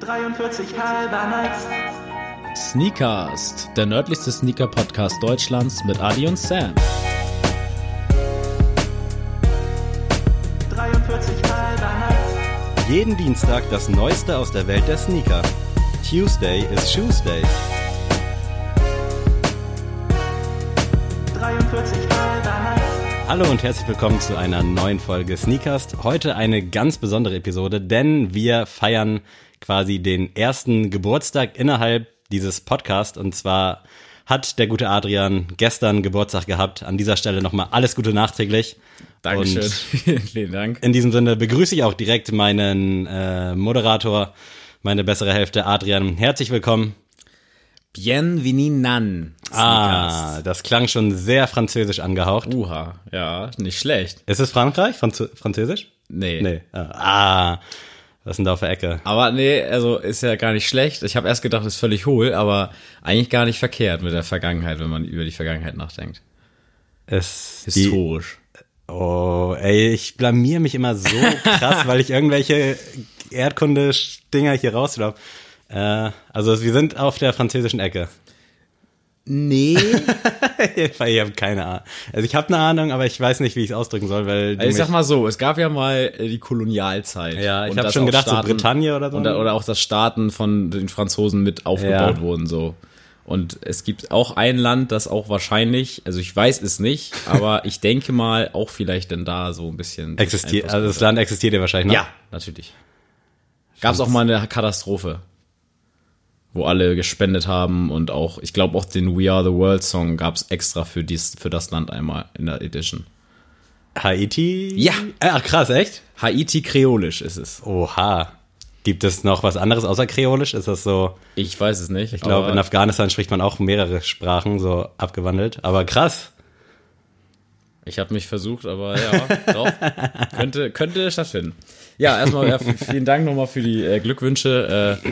43 halber Nights. Sneakast, der nördlichste Sneaker-Podcast Deutschlands mit Adi und Sam. 43 halber Nights. Jeden Dienstag das Neueste aus der Welt der Sneaker. Tuesday is Shoesday. 43 halber Nights. Hallo und herzlich willkommen zu einer neuen Folge Sneakast. Heute eine ganz besondere Episode, denn wir feiern quasi den ersten Geburtstag innerhalb dieses Podcasts und zwar hat der gute Adrian gestern Geburtstag gehabt. An dieser Stelle nochmal alles Gute nachträglich. Dankeschön. Vielen Dank. in diesem Sinne begrüße ich auch direkt meinen äh, Moderator, meine bessere Hälfte Adrian. Herzlich willkommen. Bienvenue nan. Ah, das klang schon sehr französisch angehaucht. Uha, ja, nicht schlecht. Ist es Frankreich? Franz Französisch? Nee. Nee. Ah, was ist denn da auf der Ecke? Aber nee, also ist ja gar nicht schlecht. Ich habe erst gedacht, ist völlig hohl, aber eigentlich gar nicht verkehrt mit der Vergangenheit, wenn man über die Vergangenheit nachdenkt. Es die, Historisch. Oh, ey, ich blamier mich immer so krass, weil ich irgendwelche Erdkunde-Dinger hier rausschlapp. Äh, also wir sind auf der französischen Ecke. Nee. ich habe keine Ahnung. Also ich habe eine Ahnung, aber ich weiß nicht, wie ich es ausdrücken soll, weil du Also ich sag mal so, es gab ja mal äh, die Kolonialzeit. Ja, ich Und hab dass schon gedacht, so Staaten- Bretagne oder so. Und, oder auch das Staaten von den Franzosen mit aufgebaut Ja. wurden, so. Und es gibt auch ein Land, das auch wahrscheinlich, also ich weiß es nicht, aber ich denke mal auch vielleicht denn da so ein bisschen existiert, also das Land existiert ja wahrscheinlich noch. Ja, natürlich. Gab es auch mal eine Katastrophe, wo alle gespendet haben und auch, ich glaube auch den We Are the World Song gab es extra für, dies, für das Land einmal in der Edition. Haiti? Ja. Ach krass, echt? Haiti Kreolisch ist es. Oha. Gibt es noch was anderes außer Kreolisch? Ist das so? Ich weiß es nicht. Ich glaube, in Afghanistan spricht man auch mehrere Sprachen, so abgewandelt. Aber krass. Ich habe mich versucht, aber ja, doch. könnte, könnte stattfinden. Ja, erstmal ja, vielen Dank nochmal für die äh, Glückwünsche. Äh,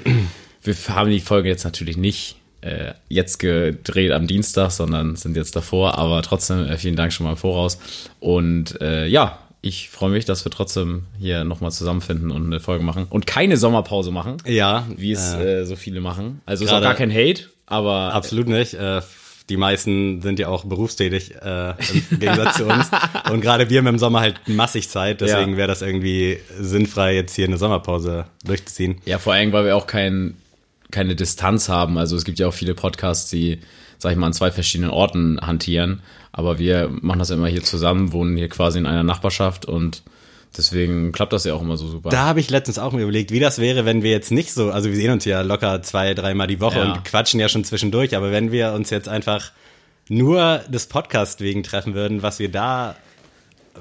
wir haben die Folge jetzt natürlich nicht äh, jetzt gedreht am Dienstag, sondern sind jetzt davor, aber trotzdem äh, vielen Dank schon mal im Voraus. Und äh, ja, ich freue mich, dass wir trotzdem hier nochmal zusammenfinden und eine Folge machen und keine Sommerpause machen, Ja, wie es äh, äh, so viele machen. Also ist auch gar kein Hate, aber absolut nicht. Äh, die meisten sind ja auch berufstätig äh, im Gegensatz zu uns. Und gerade wir haben im Sommer halt massig Zeit, deswegen Ja. wäre das irgendwie sinnfrei, jetzt hier eine Sommerpause durchzuziehen. Ja, vor allem, weil wir auch kein, keine Distanz haben. Also es gibt ja auch viele Podcasts, die, sag ich mal, an zwei verschiedenen Orten hantieren. Aber wir machen das immer hier zusammen, wohnen hier quasi in einer Nachbarschaft und deswegen klappt das ja auch immer so super. Da habe ich letztens auch mir überlegt, wie das wäre, wenn wir jetzt nicht so, also wir sehen uns ja locker zwei, dreimal die Woche Ja. und quatschen ja schon zwischendurch, aber wenn wir uns jetzt einfach nur des Podcasts wegen treffen würden, was wir da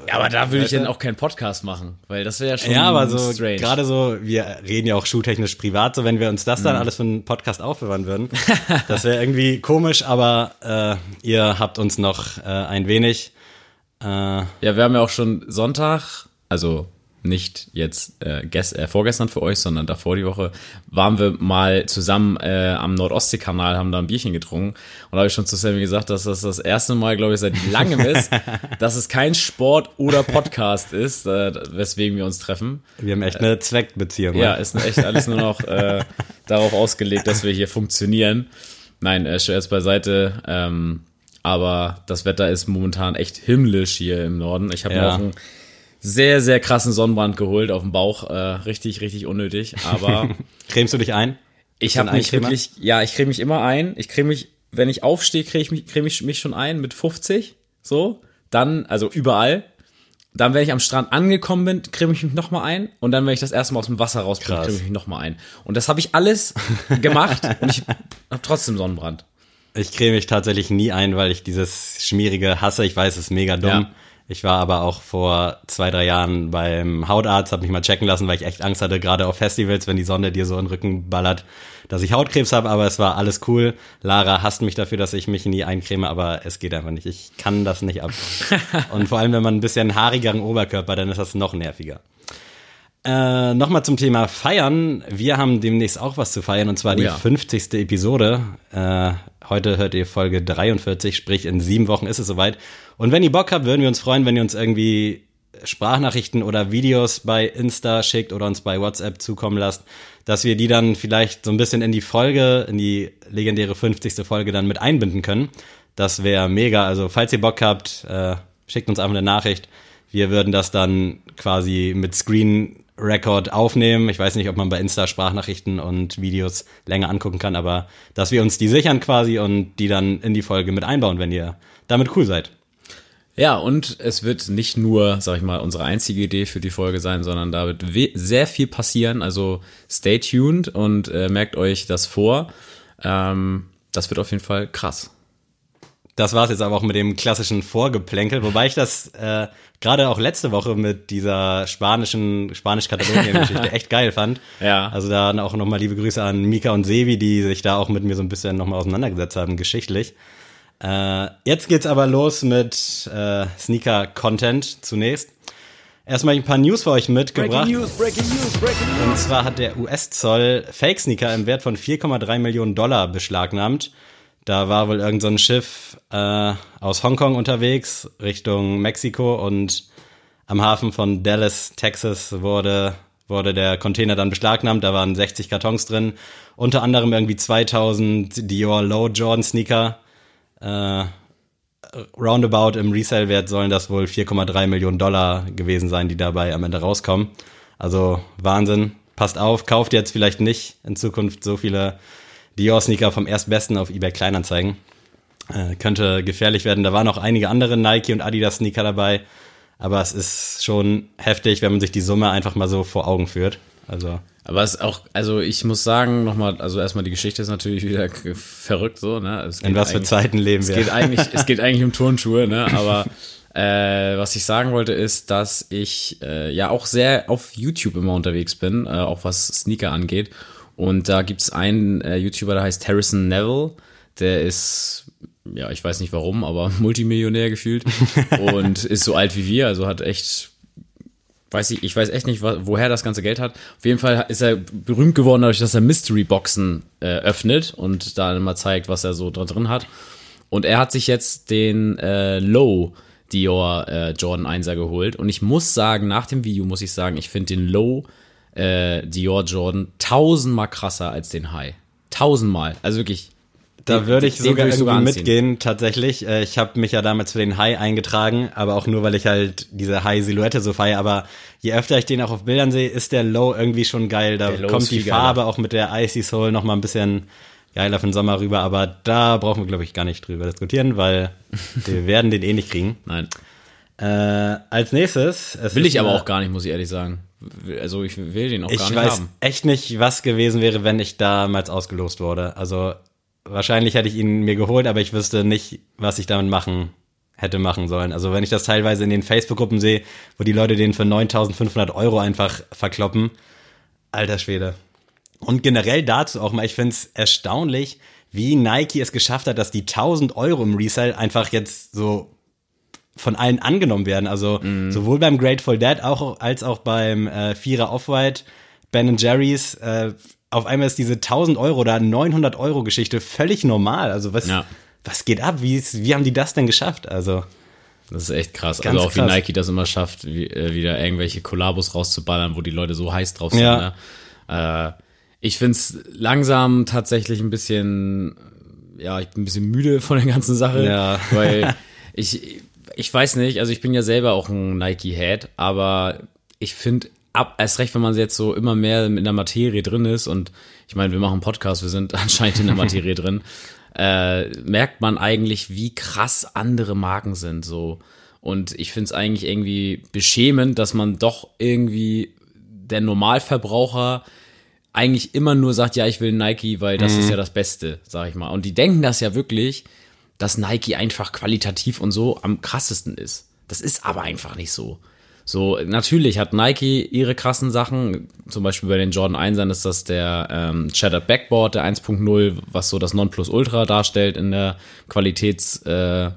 ja, aber da würde ich du? dann auch keinen Podcast machen, weil das wäre ja schon Ja, aber so strange. gerade so, wir reden ja auch schultechnisch privat, so wenn wir uns das dann Mhm. alles für einen Podcast aufbewahren würden, das wäre irgendwie komisch, aber äh, ihr habt uns noch äh, ein wenig. Äh, Ja, wir haben ja auch schon Sonntag, also nicht jetzt äh, gest, äh, vorgestern für euch, sondern davor die Woche, waren wir mal zusammen äh, am Nordostseekanal, haben da ein Bierchen getrunken. Und da habe ich schon zu Sammy gesagt, dass das das erste Mal, glaube ich, seit langem ist, dass es kein Sport oder Podcast ist, äh, weswegen wir uns treffen. wir haben echt eine Zweckbeziehung. Ja, ne? ist echt alles nur noch äh, darauf ausgelegt, dass wir hier funktionieren. Nein, äh, Scherz beiseite. Ähm, aber das Wetter ist momentan echt himmlisch hier im Norden. Ich habe Ja. auch einen sehr, sehr krassen Sonnenbrand geholt auf dem Bauch. Äh, richtig, richtig unnötig. Aber Cremst du dich ein? ich habe mich wirklich, ja, ich creme mich immer ein. Ich creme mich, wenn ich aufstehe, creme ich mich, creme ich mich schon ein mit 50. So. Dann, also überall. Dann, wenn ich am Strand angekommen bin, creme ich mich nochmal ein. Und dann, wenn ich das erste Mal aus dem Wasser raus bin, Krass. creme ich mich nochmal ein. Und das habe ich alles gemacht und ich habe trotzdem Sonnenbrand. Ich creme mich tatsächlich nie ein, weil ich dieses schmierige hasse. Ich weiß, es ist mega dumm. Ja. Ich war aber auch vor zwei, drei Jahren beim Hautarzt, habe mich mal checken lassen, weil ich echt Angst hatte, gerade auf Festivals, wenn die Sonne dir so in den Rücken ballert, dass ich Hautkrebs habe, aber es war alles cool. Lara hasst mich dafür, dass ich mich nie eincreme, aber es geht einfach nicht. Ich kann das nicht ab. Und vor allem, wenn man ein bisschen haarigeren Oberkörper, dann ist das noch nerviger. Äh, Nochmal zum Thema Feiern. Wir haben demnächst auch was zu feiern und zwar die ja. 50. Episode. Äh, heute hört ihr Folge 43, sprich in sieben Wochen ist es soweit. Und wenn ihr Bock habt, würden wir uns freuen, wenn ihr uns irgendwie Sprachnachrichten oder Videos bei Insta schickt oder uns bei WhatsApp zukommen lasst. dass wir die dann vielleicht so ein bisschen in die Folge, in die legendäre 50. Folge dann mit einbinden können. Das wäre mega. Also falls ihr Bock habt, äh, schickt uns einfach eine Nachricht. Wir würden das dann quasi mit Screen Record aufnehmen. Ich weiß nicht, ob man bei Insta Sprachnachrichten und Videos länger angucken kann, aber dass wir uns die sichern quasi und die dann in die Folge mit einbauen, wenn ihr damit cool seid. Ja, und es wird nicht nur, sag ich mal, unsere einzige Idee für die Folge sein, sondern da wird sehr viel passieren. Also stay tuned und äh, merkt euch das vor. Ähm, das wird auf jeden Fall krass. Das war's jetzt aber auch mit dem klassischen Vorgeplänkel, wobei ich das äh, gerade auch letzte Woche mit dieser spanischen Spanisch-Katalonien-Geschichte echt geil fand. Ja. Also da auch nochmal liebe Grüße an Mika und Sevi, die sich da auch mit mir so ein bisschen nochmal auseinandergesetzt haben, geschichtlich. Äh, jetzt geht's aber los mit äh, Sneaker-Content zunächst. Erstmal ein paar News für euch mitgebracht. Breaking News, Breaking News, Breaking News. Und zwar hat der US-Zoll Fake-Sneaker im Wert von 4,3 Millionen Dollar beschlagnahmt. Da war wohl irgend so ein Schiff äh, aus Hongkong unterwegs Richtung Mexiko und am Hafen von Dallas, Texas wurde wurde der Container dann beschlagnahmt. Da waren 60 Kartons drin, unter anderem irgendwie 2000 Dior Low Jordan Sneaker. Äh, roundabout im Resale-Wert sollen das wohl 4,3 Millionen Dollar gewesen sein, die dabei am Ende rauskommen. Also Wahnsinn. Passt auf, kauft jetzt vielleicht nicht in Zukunft so viele Dior-Sneaker vom Erstbesten auf eBay Kleinanzeigen. Äh, könnte gefährlich werden. Da waren noch einige andere Nike und Adidas Sneaker dabei. Aber es ist schon heftig, wenn man sich die Summe einfach mal so vor Augen führt. Also. Aber es ist auch, also ich muss sagen, nochmal, also erstmal die Geschichte ist natürlich wieder verrückt so, ne? Es In was für Zeiten leben Es wir? geht eigentlich, es geht eigentlich um Turnschuhe, ne? Aber äh, was ich sagen wollte, ist, dass ich äh, ja auch sehr auf YouTube immer unterwegs bin, äh, auch was Sneaker angeht. Und da gibt's einen äh, YouTuber, der heißt Harrison Neville. Der ist, ja, ich weiß nicht warum, aber Multimillionär gefühlt und ist so alt wie wir, also hat echt weiß ich, ich weiß echt nicht, woher das ganze Geld hat. Auf jeden Fall ist er berühmt geworden dadurch, dass er Mystery-Boxen äh, öffnet und da immer zeigt, was er so da drin hat. Und er hat sich jetzt den äh, Low Dior äh, Jordan 1er geholt. Und ich muss sagen, nach dem Video muss ich sagen, ich finde den Low äh, Dior Jordan tausendmal krasser als den High. Tausendmal. Also wirklich. Da würde ich sogar irgendwie anziehen. mitgehen, tatsächlich. Äh, Ich habe mich ja damals für den High eingetragen, aber auch nur, weil ich halt diese High-Silhouette so feiere. Aber je öfter ich den auch auf Bildern sehe, ist der Low irgendwie schon geil. Da kommt die viel geiler. Farbe auch mit der Icy Soul noch mal ein bisschen geiler für den Sommer rüber. Aber da brauchen wir, glaube ich, gar nicht drüber diskutieren, weil wir werden den eh nicht kriegen. Nein. Äh, als nächstes. es Will ich aber auch gar nicht, muss ich ehrlich sagen. Also ich will den auch Ich gar nicht weiß haben. echt nicht, was gewesen wäre, wenn ich damals ausgelost wurde. Also wahrscheinlich hätte ich ihn mir geholt, aber ich wüsste nicht, was ich damit machen hätte machen sollen. Also wenn ich das teilweise in den Facebook-Gruppen sehe, wo die Leute den für 9.500 Euro einfach verkloppen, alter Schwede. Und generell dazu auch mal, ich finde es erstaunlich, wie Nike es geschafft hat, dass die 1000 Euro im Resell einfach jetzt so von allen angenommen werden. Also sowohl beim Grateful Dead auch, als auch beim äh, Vierer Off-White, Ben Jerry's. Äh, auf einmal ist diese 1000 Euro oder 900 Euro Geschichte völlig normal. Also was, Ja. was geht ab? Wie, ist, wie haben die das denn geschafft? Also Das ist echt krass. Ganz also auch krass. wie Nike das immer schafft, wie, äh, wieder irgendwelche Kollabos rauszuballern, wo die Leute so heiß drauf sind. Ja. Ne? Äh, ich find's langsam tatsächlich ein bisschen, ja, ich bin ein bisschen müde von der ganzen Sache, Ja. weil ich, ich weiß nicht, also ich bin ja selber auch ein Nike-Head, aber ich finde, ab, erst recht, wenn man jetzt so immer mehr in der Materie drin ist und ich meine, wir machen einen Podcast, wir sind anscheinend in der Materie drin, äh, merkt man eigentlich, wie krass andere Marken sind, so. Und ich finde es eigentlich irgendwie beschämend, dass man doch irgendwie der Normalverbraucher eigentlich immer nur sagt, ja, ich will Nike, weil das ist ja das Beste, sag ich mal. Und die denken das ja wirklich, dass Nike einfach qualitativ und so am krassesten ist. Das ist aber einfach nicht so. So, natürlich hat Nike ihre krassen Sachen, zum Beispiel bei den Jordan 1 ist das der ähm, Shattered Backboard, der 1.0, was so das Nonplusultra darstellt in der Qualitäts, äh,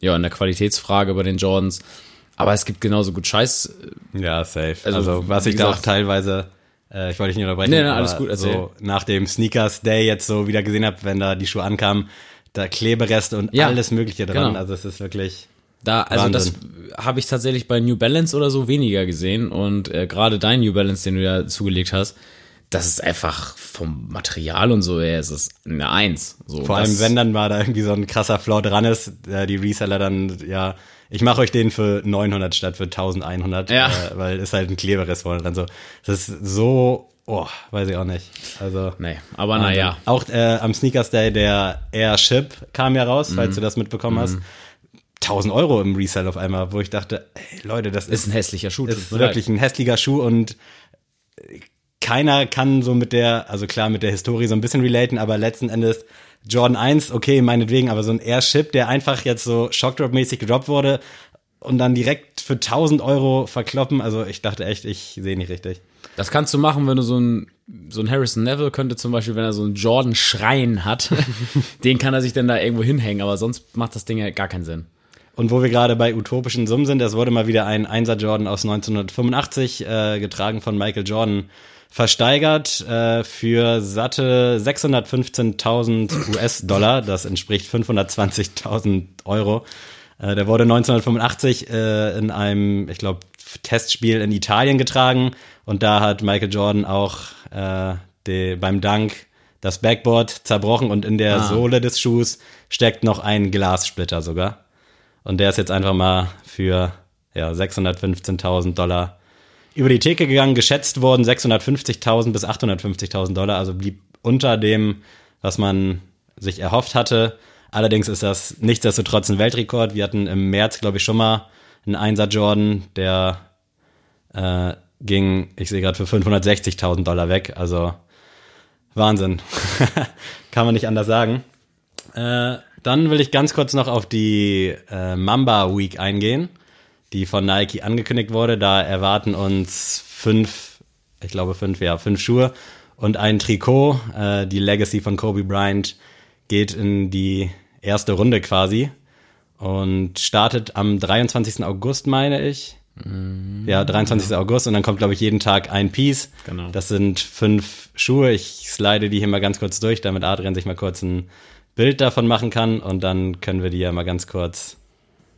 ja, in der Qualitätsfrage bei den Jordans. Aber es gibt genauso gut Scheiß, Ja, safe. Also, Also, was ich da auch gesagt- teilweise, äh, ich wollte dich nicht unterbrechen, Nee, nee, alles gut, erzähl. so nach dem Sneakers Day jetzt so wieder gesehen habe, wenn da die Schuhe ankamen, da Klebereste und Ja, alles Mögliche dran. genau. Also es ist wirklich. Da, also Wahnsinn. das habe ich tatsächlich bei New Balance oder so weniger gesehen und äh, gerade dein New Balance, den du ja zugelegt hast, das ist einfach vom Material und so her, es ist eine Eins. So, Vor allem, wenn dann mal da irgendwie so ein krasser Flaw dran ist, äh, die Reseller dann, ja, ich mache euch den für 900 statt für 1100, Ja. äh, weil ist halt ein Kleberes vorne dran. So, das ist so, oh, weiß ich auch nicht. Also, Nee, aber naja. Auch äh, am Sneakers Day der Airship kam ja raus, Mhm. falls du das mitbekommen hast. 1000 Euro im Resell auf einmal, wo ich dachte, ey, Leute, das Ist ist, ein hässlicher Schuh. ist wirklich ein hässlicher Schuh und keiner kann so mit der, also klar mit der Historie so ein bisschen relaten, aber letzten Endes Jordan 1, okay, meinetwegen, aber so ein Airship, der einfach jetzt so Shockdrop-mäßig gedroppt wurde und dann direkt für 1000 Euro verkloppen, also ich dachte echt, ich sehe nicht richtig. Das kannst du machen, wenn du so ein so ein Harrison Neville könnte zum Beispiel, wenn er so einen Jordan Schrein hat, den kann er sich dann da irgendwo hinhängen, aber sonst macht das Ding ja gar keinen Sinn. Und wo wir gerade bei utopischen Summen sind, es wurde mal wieder ein 1er Jordan aus 1985, äh, getragen von Michael Jordan, versteigert äh, für satte 615.000 US-Dollar. Das entspricht 520.000 Euro. Äh, der wurde 1985 äh, in einem, ich glaube, Testspiel in Italien getragen. Und da hat Michael Jordan auch äh, die, beim Dank das Backboard zerbrochen und in der Ah. Sohle des Schuhs steckt noch ein Glassplitter sogar. Und der ist jetzt einfach mal für ja, 615.000 Dollar über die Theke gegangen, geschätzt worden 650.000 bis 850.000 Dollar, also blieb unter dem, was man sich erhofft hatte. Allerdings ist das nichtsdestotrotz ein Weltrekord. Wir hatten im März, glaube ich, schon mal einen Einser Jordan, der äh, ging, ich sehe gerade, für 560.000 Dollar weg. Also Wahnsinn. Kann man nicht anders sagen. Äh, dann will ich ganz kurz noch auf die äh, Mamba Week eingehen, die von Nike angekündigt wurde. Da erwarten uns fünf, ich glaube fünf, ja, fünf Schuhe und ein Trikot. Äh, die Legacy von Kobe Bryant geht in die erste Runde quasi und startet am 23. August, meine ich. Ja, 23. August und dann kommt, glaube ich, jeden Tag ein Piece. Genau. Das sind fünf Schuhe. Ich slide die hier mal ganz kurz durch, damit Adrian sich mal kurz ein Bild davon machen kann und dann können wir die ja mal ganz kurz,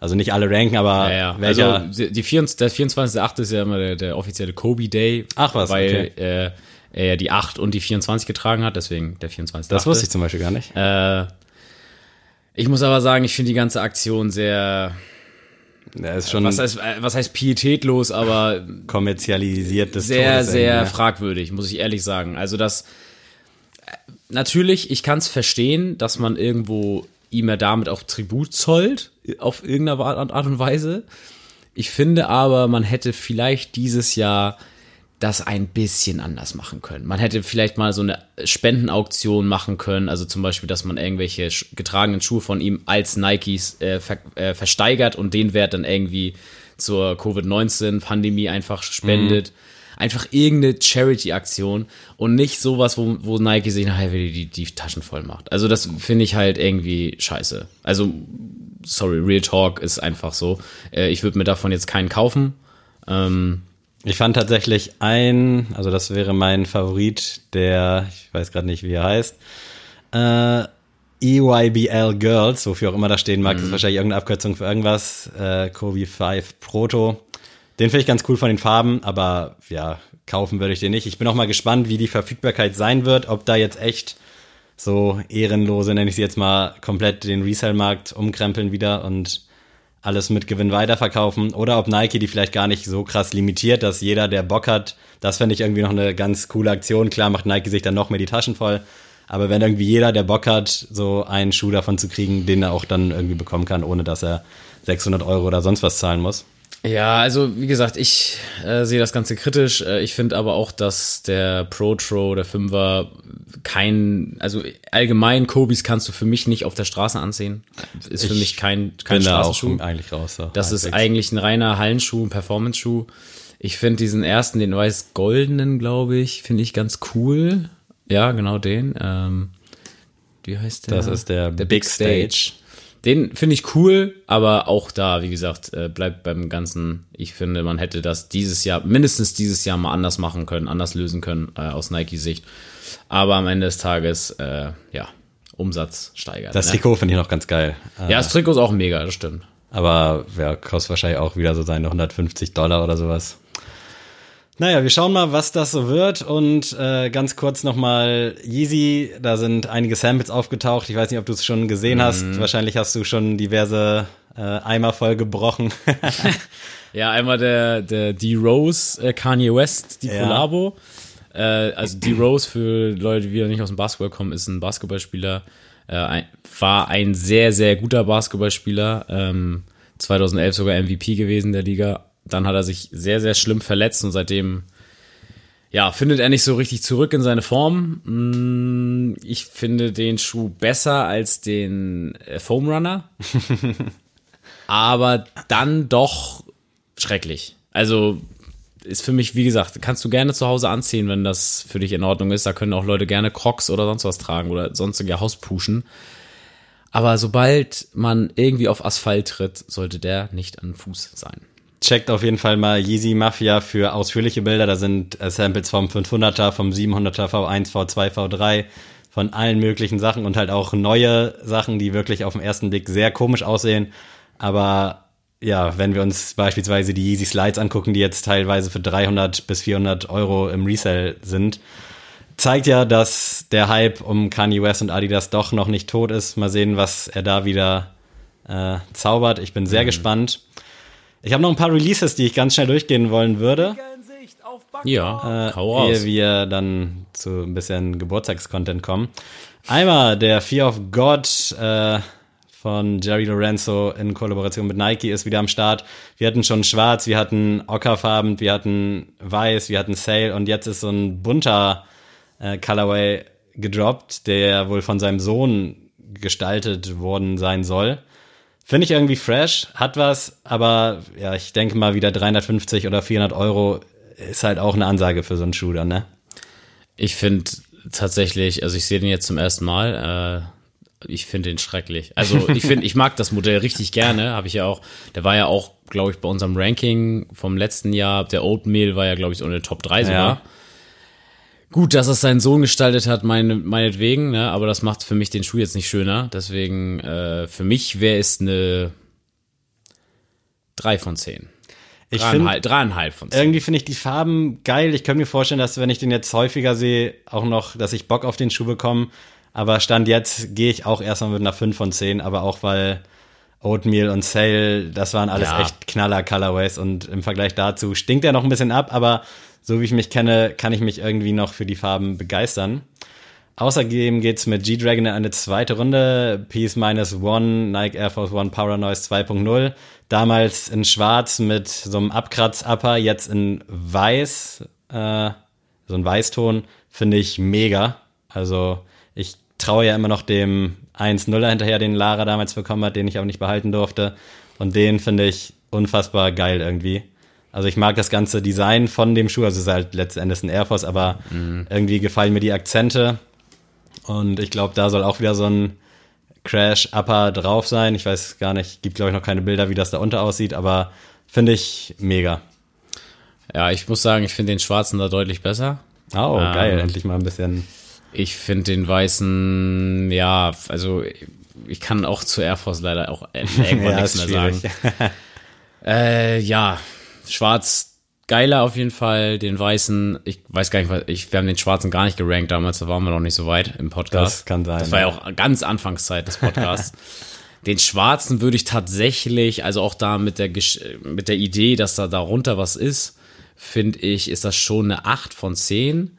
also nicht alle ranken, aber Ja, ja. welcher, Also die 24, der 24.8. ist ja immer der, der offizielle Kobe Day. Ach was, Weil okay. äh, er ja die 8 und die 24 getragen hat, deswegen der 24. das wusste ich zum Beispiel gar nicht. Äh, ich muss aber sagen, ich finde die ganze Aktion sehr, Der ist schon was heißt, äh, was heißt pietätlos, aber kommerzialisiert des sehr, Todes sehr ne? fragwürdig, muss ich ehrlich sagen. Also das, äh, natürlich, ich kann es verstehen, dass man irgendwo ihm ja damit auch Tribut zollt, auf irgendeine Art und Weise. Ich finde aber, man hätte vielleicht dieses Jahr das ein bisschen anders machen können. Man hätte vielleicht mal so eine Spendenauktion machen können, also zum Beispiel, dass man irgendwelche getragenen Schuhe von ihm als Nikes äh, ver äh, versteigert und den Wert dann irgendwie zur Covid-19-Pandemie einfach spendet. Einfach irgendeine Charity-Aktion und nicht sowas, wo, wo Nike sich nachher wieder die, die Taschen voll macht. Also das finde ich halt irgendwie scheiße. Also, sorry, Real Talk ist einfach so. Äh, ich würde mir davon jetzt keinen kaufen. Ähm, Ich fand tatsächlich ein, also das wäre mein Favorit, der, ich weiß gerade nicht, wie er heißt, äh, EYBL Girls, wofür auch immer das stehen mag, das ist wahrscheinlich irgendeine Abkürzung für irgendwas, äh, Kobe 5 Proto. Den finde ich ganz cool von den Farben, aber ja, kaufen würde ich den nicht. Ich bin auch mal gespannt, wie die Verfügbarkeit sein wird, ob da jetzt echt so ehrenlose, nenne ich sie jetzt mal, komplett den Resale-Markt umkrempeln wieder und alles mit Gewinn weiterverkaufen oder ob Nike die vielleicht gar nicht so krass limitiert, dass jeder, der Bock hat, das fände ich irgendwie noch eine ganz coole Aktion. Klar macht Nike sich dann noch mehr die Taschen voll, aber wenn irgendwie jeder, der Bock hat, so einen Schuh davon zu kriegen, den er auch dann irgendwie bekommen kann, ohne dass er 600 Euro oder sonst was zahlen muss. Ja, also wie gesagt, ich äh, sehe das Ganze kritisch. Äh, ich finde aber auch, dass der Pro Tro, der Fünfer, kein, also allgemein Kobis kannst du für mich nicht auf der Straße ansehen. Ist für Ich mich kein, kein Bin da auch Straßenschuh. eigentlich raus. So. Das ist eigentlich ein reiner Hallenschuh, ein Performance-Schuh. Ich finde diesen ersten, den weiß-goldenen, glaube ich, finde ich ganz cool. Ja, genau den. Ähm, wie heißt der? Das ist der der Big Stage. Den finde ich cool, aber auch da, wie gesagt, äh, bleibt beim Ganzen. Ich finde, man hätte das dieses Jahr, mindestens dieses Jahr mal anders machen können, anders lösen können äh, aus Nike-Sicht. Aber am Ende des Tages, äh, ja, Umsatz steigert. Das ne? Trikot finde ich noch ganz geil. Äh, Ja, das Trikot ist auch mega, das stimmt. Aber ja, kostet wahrscheinlich auch wieder so seine 150 Dollar oder sowas. Naja, wir schauen mal, was das so wird. Und äh, ganz kurz nochmal Yeezy, da sind einige Samples aufgetaucht. Ich weiß nicht, ob du es schon gesehen Mhm. hast. Wahrscheinlich hast du schon diverse äh, Eimer voll gebrochen. Ja, einmal der, der D-Rose, äh, Kanye West, die Ja. Collabo. Äh, also D-Rose, für Leute, die wieder nicht aus dem Basketball kommen, ist ein Basketballspieler. Äh, ein, war ein sehr, sehr guter Basketballspieler. Ähm, 2011 sogar MVP gewesen der Liga. Dann hat er sich sehr, sehr schlimm verletzt und seitdem ja, findet er nicht so richtig zurück in seine Form. Mm, Ich finde den Schuh besser als den äh, Foam Runner. aber dann doch schrecklich. Also ist für mich, wie gesagt, kannst du gerne zu Hause anziehen, wenn das für dich in Ordnung ist. Da können auch Leute gerne Crocs oder sonst was tragen oder sonstige Hauspuschen. Aber sobald man irgendwie auf Asphalt tritt, sollte der nicht an Fuß sein. Checkt auf jeden Fall mal Yeezy Mafia für ausführliche Bilder. Da sind äh, Samples vom 500er, vom 700er V1, V2, V3, von allen möglichen Sachen und halt auch neue Sachen, die wirklich auf den ersten Blick sehr komisch aussehen. Aber ja, wenn wir uns beispielsweise die Yeezy Slides angucken, die jetzt teilweise für 300 bis 400 Euro im Resell sind, zeigt ja, dass der Hype um Kanye West und Adidas doch noch nicht tot ist. Mal sehen, was er da wieder äh, zaubert. Ich bin sehr gespannt. Ich habe noch ein paar Releases, die ich ganz schnell durchgehen wollen würde, Ja, äh, hau ehe wir dann zu ein bisschen Geburtstagscontent kommen. Einmal der Fear of God äh, von Jerry Lorenzo in Kollaboration mit Nike ist wieder am Start. Wir hatten schon schwarz, wir hatten ockerfarben, wir hatten weiß, wir hatten Sale und jetzt ist so ein bunter äh, Colorway gedroppt, der wohl von seinem Sohn gestaltet worden sein soll. Finde ich irgendwie fresh, hat was, aber ja, ich denke mal wieder 350 oder 400 Euro ist halt auch eine Ansage für so einen Schuh dann, ne? Ich finde tatsächlich, also ich sehe den jetzt zum ersten Mal. Äh, ich finde den schrecklich. Also ich finde, ich mag das Modell richtig gerne. Habe ich ja auch. Der war ja auch, glaube ich, bei unserem Ranking vom letzten Jahr. Der Oatmeal war ja, glaube ich, so in der Top 3 sogar. Ja. Gut, dass es seinen Sohn gestaltet hat, meine, meinetwegen, ne? aber das macht für mich den Schuh jetzt nicht schöner. Deswegen, äh, für mich wäre es eine 3 von 10. Ich finde, Dreieinhalb, dreieinhalb von 10. irgendwie finde ich die Farben geil. Ich könnte mir vorstellen, dass wenn ich den jetzt häufiger sehe, auch noch, dass ich Bock auf den Schuh bekomme. Aber Stand jetzt gehe ich auch erstmal mit einer 5 von 10, aber auch weil Oatmeal und Sale, das waren alles Ja. echt knaller Colorways und im Vergleich dazu stinkt er noch ein bisschen ab, aber so wie ich mich kenne, kann ich mich irgendwie noch für die Farben begeistern. Außerdem geht's mit G-Dragon in eine zweite Runde. Peace Minus One, Nike Air Force One Power Noise 2.0. Damals in schwarz mit so einem Abkratz-Upper, jetzt in weiß, äh, so ein Weißton, finde ich mega. Also ich traue ja immer noch dem 1-0er hinterher, den Lara damals bekommen hat, den ich aber nicht behalten durfte. Und den finde ich unfassbar geil irgendwie. Also ich mag das ganze Design von dem Schuh, also es ist halt letzten Endes ein Air Force, aber irgendwie gefallen mir die Akzente. Und ich glaube, da soll auch wieder so ein Crash-Upper drauf sein. Ich weiß gar nicht, gibt glaube ich noch keine Bilder, wie das da unter aussieht, aber finde ich mega. Ja, ich muss sagen, ich finde den schwarzen da deutlich besser. Oh, Ähm, geil, endlich mal ein bisschen. Ich finde den weißen, ja, also ich kann auch zu Air Force leider auch irgendwann Ja, nichts mehr sagen. Äh, ja, schwarz geiler auf jeden Fall, den weißen, ich weiß gar nicht, was- ich, wir haben den schwarzen gar nicht gerankt damals, da waren wir noch nicht so weit im Podcast. Das kann sein, Das war ja auch ganz Anfangszeit des Podcasts. den schwarzen würde ich tatsächlich, also auch da mit der, mit der Idee, dass da darunter was ist, finde ich, ist das schon eine 8 von 10.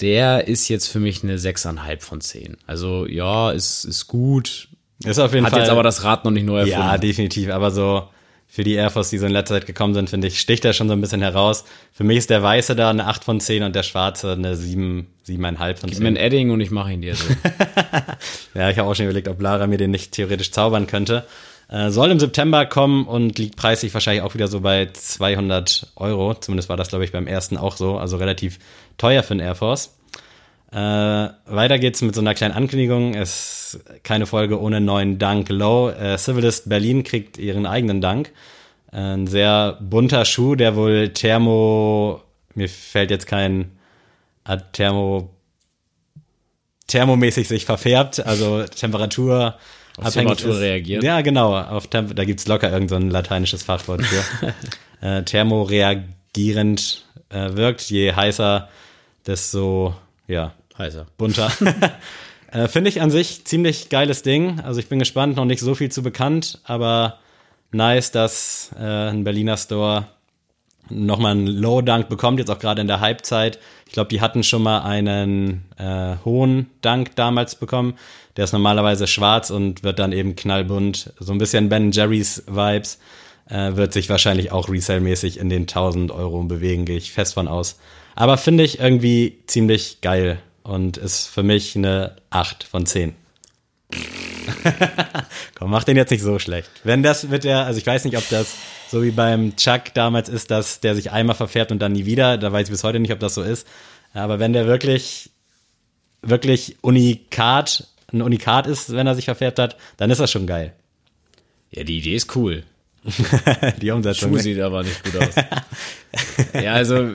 Der ist jetzt für mich eine 6,5 von 10. Also ja, ist, ist gut. Ist auf jeden Hat Fall. jetzt aber das Rad noch nicht neu erfunden. Ja, definitiv. Aber so für die Air Force, die so in letzter Zeit gekommen sind, finde ich, sticht er schon so ein bisschen heraus. Für mich ist der weiße da eine 8 von 10 und der schwarze eine 7, 7,5 von Gib mir 10. ein Edding und ich mache ihn dir so. Ja, ich habe auch schon überlegt, ob Lara mir den nicht theoretisch zaubern könnte. Äh, soll im September kommen und liegt preislich wahrscheinlich auch wieder so bei 200 Euro. Zumindest war das, glaube ich, beim ersten auch so. Also relativ teuer für einen Air Force. Äh, weiter geht's mit so einer kleinen Ankündigung. Es ist keine Folge ohne neuen Dank Low. Äh, Civilist Berlin kriegt ihren eigenen Dank. Äh, ein sehr bunter Schuh, der wohl Thermo, mir fällt jetzt kein Thermo thermomäßig sich verfärbt, also Temperatur Auf Temperatur reagiert. Ja, genau. Auf Temp da gibt's locker irgend so ein lateinisches Fachwort für. äh, thermoreagierend äh, wirkt. Je heißer, desto, ja, Heißer. bunter. äh, Finde ich an sich ziemlich geiles Ding. Also ich bin gespannt, noch nicht so viel zu bekannt, aber nice, dass äh, ein Berliner Store nochmal einen Low Dunk bekommt, jetzt auch gerade in der Halbzeit. Ich glaube, die hatten schon mal einen äh, hohen Dunk damals bekommen. Der ist normalerweise schwarz und wird dann eben knallbunt. So ein bisschen Ben Jerry's Vibes. Äh, wird sich wahrscheinlich auch resellmäßig in den 1000 Euro bewegen, gehe ich fest von aus. Aber finde ich irgendwie ziemlich geil und ist für mich eine 8 von 10. Komm, mach den jetzt nicht so schlecht. Wenn das mit der, also ich weiß nicht, ob das so wie beim Chuck damals ist, dass der sich einmal verfärbt und dann nie wieder, da weiß ich bis heute nicht, ob das so ist. Aber wenn der wirklich, wirklich Unikat, ein Unikat ist, wenn er sich verfärbt hat, dann ist das schon geil. Ja, die Idee ist cool. Die Umsetzung. Schuh sieht aber nicht gut aus. ja, also,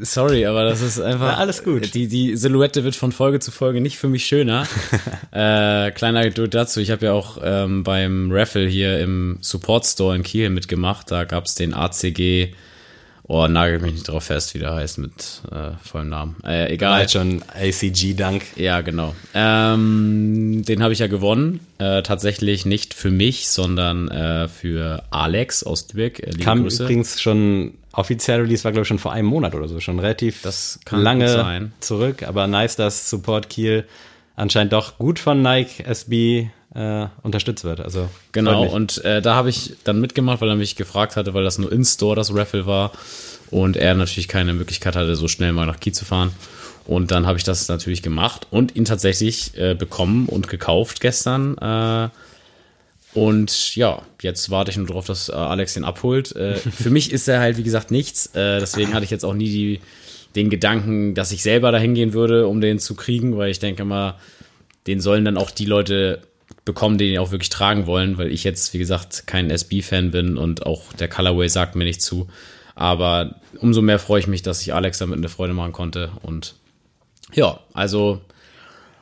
sorry, aber das ist einfach. Ja, alles gut. Die, die Silhouette wird von Folge zu Folge nicht für mich schöner. äh, kleine Anekdote dazu. Ich habe ja auch ähm, beim Raffle hier im Support Store in Kiel mitgemacht. Da gab's den ACG. Oh, nagel mich nicht drauf fest, wie der heißt mit äh, vollem Namen. Äh, egal. Halt schon ACG-Dank. Ja, genau. Ähm, den habe ich ja gewonnen. Äh, tatsächlich nicht für mich, sondern äh, für Alex aus Lübeck. Äh, Kam Grüße. übrigens schon, offiziell Release war glaube ich schon vor einem Monat oder so, schon relativ Das kann lange zurück, aber nice, dass Support Kiel anscheinend doch gut von Nike SB äh, unterstützt wird. Also Genau, und äh, da habe ich dann mitgemacht, weil er mich gefragt hatte, weil das nur in-store das Raffle war und er natürlich keine Möglichkeit hatte, so schnell mal nach Kiel zu fahren. Und dann habe ich das natürlich gemacht und ihn tatsächlich äh, bekommen und gekauft gestern. Äh, und ja, jetzt warte ich nur darauf, dass äh, Alex den abholt. Äh, für mich ist er halt, wie gesagt, nichts. Äh, deswegen hatte ich jetzt auch nie die, den Gedanken, dass ich selber dahin gehen würde, um den zu kriegen, weil ich denke mal, den sollen dann auch die Leute bekommen, die ihn auch wirklich tragen wollen, weil ich jetzt, wie gesagt, kein SB-Fan bin und auch der Colorway sagt mir nicht zu. Aber umso mehr freue ich mich, dass ich Alex damit eine Freude machen konnte. Und ja, also,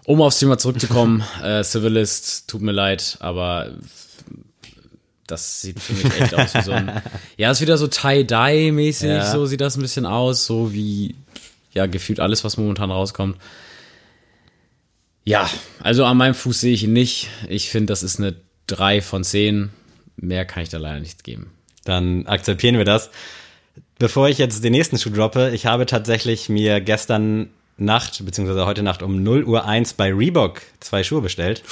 um aufs Thema zurückzukommen, äh, Civilist, tut mir leid, aber das sieht für mich echt aus wie so ein, ja, ist wieder so Tie-Dye-mäßig, Ja. so sieht das ein bisschen aus, so wie, ja, gefühlt alles, was momentan rauskommt. Ja, also an meinem Fuß sehe ich ihn nicht. Ich finde, das ist eine 3 von 10. Mehr kann ich da leider nicht geben. Dann akzeptieren wir das. Bevor ich jetzt den nächsten Schuh droppe, ich habe tatsächlich mir gestern Nacht, beziehungsweise heute Nacht um 0 Uhr 1 bei Reebok zwei Schuhe bestellt.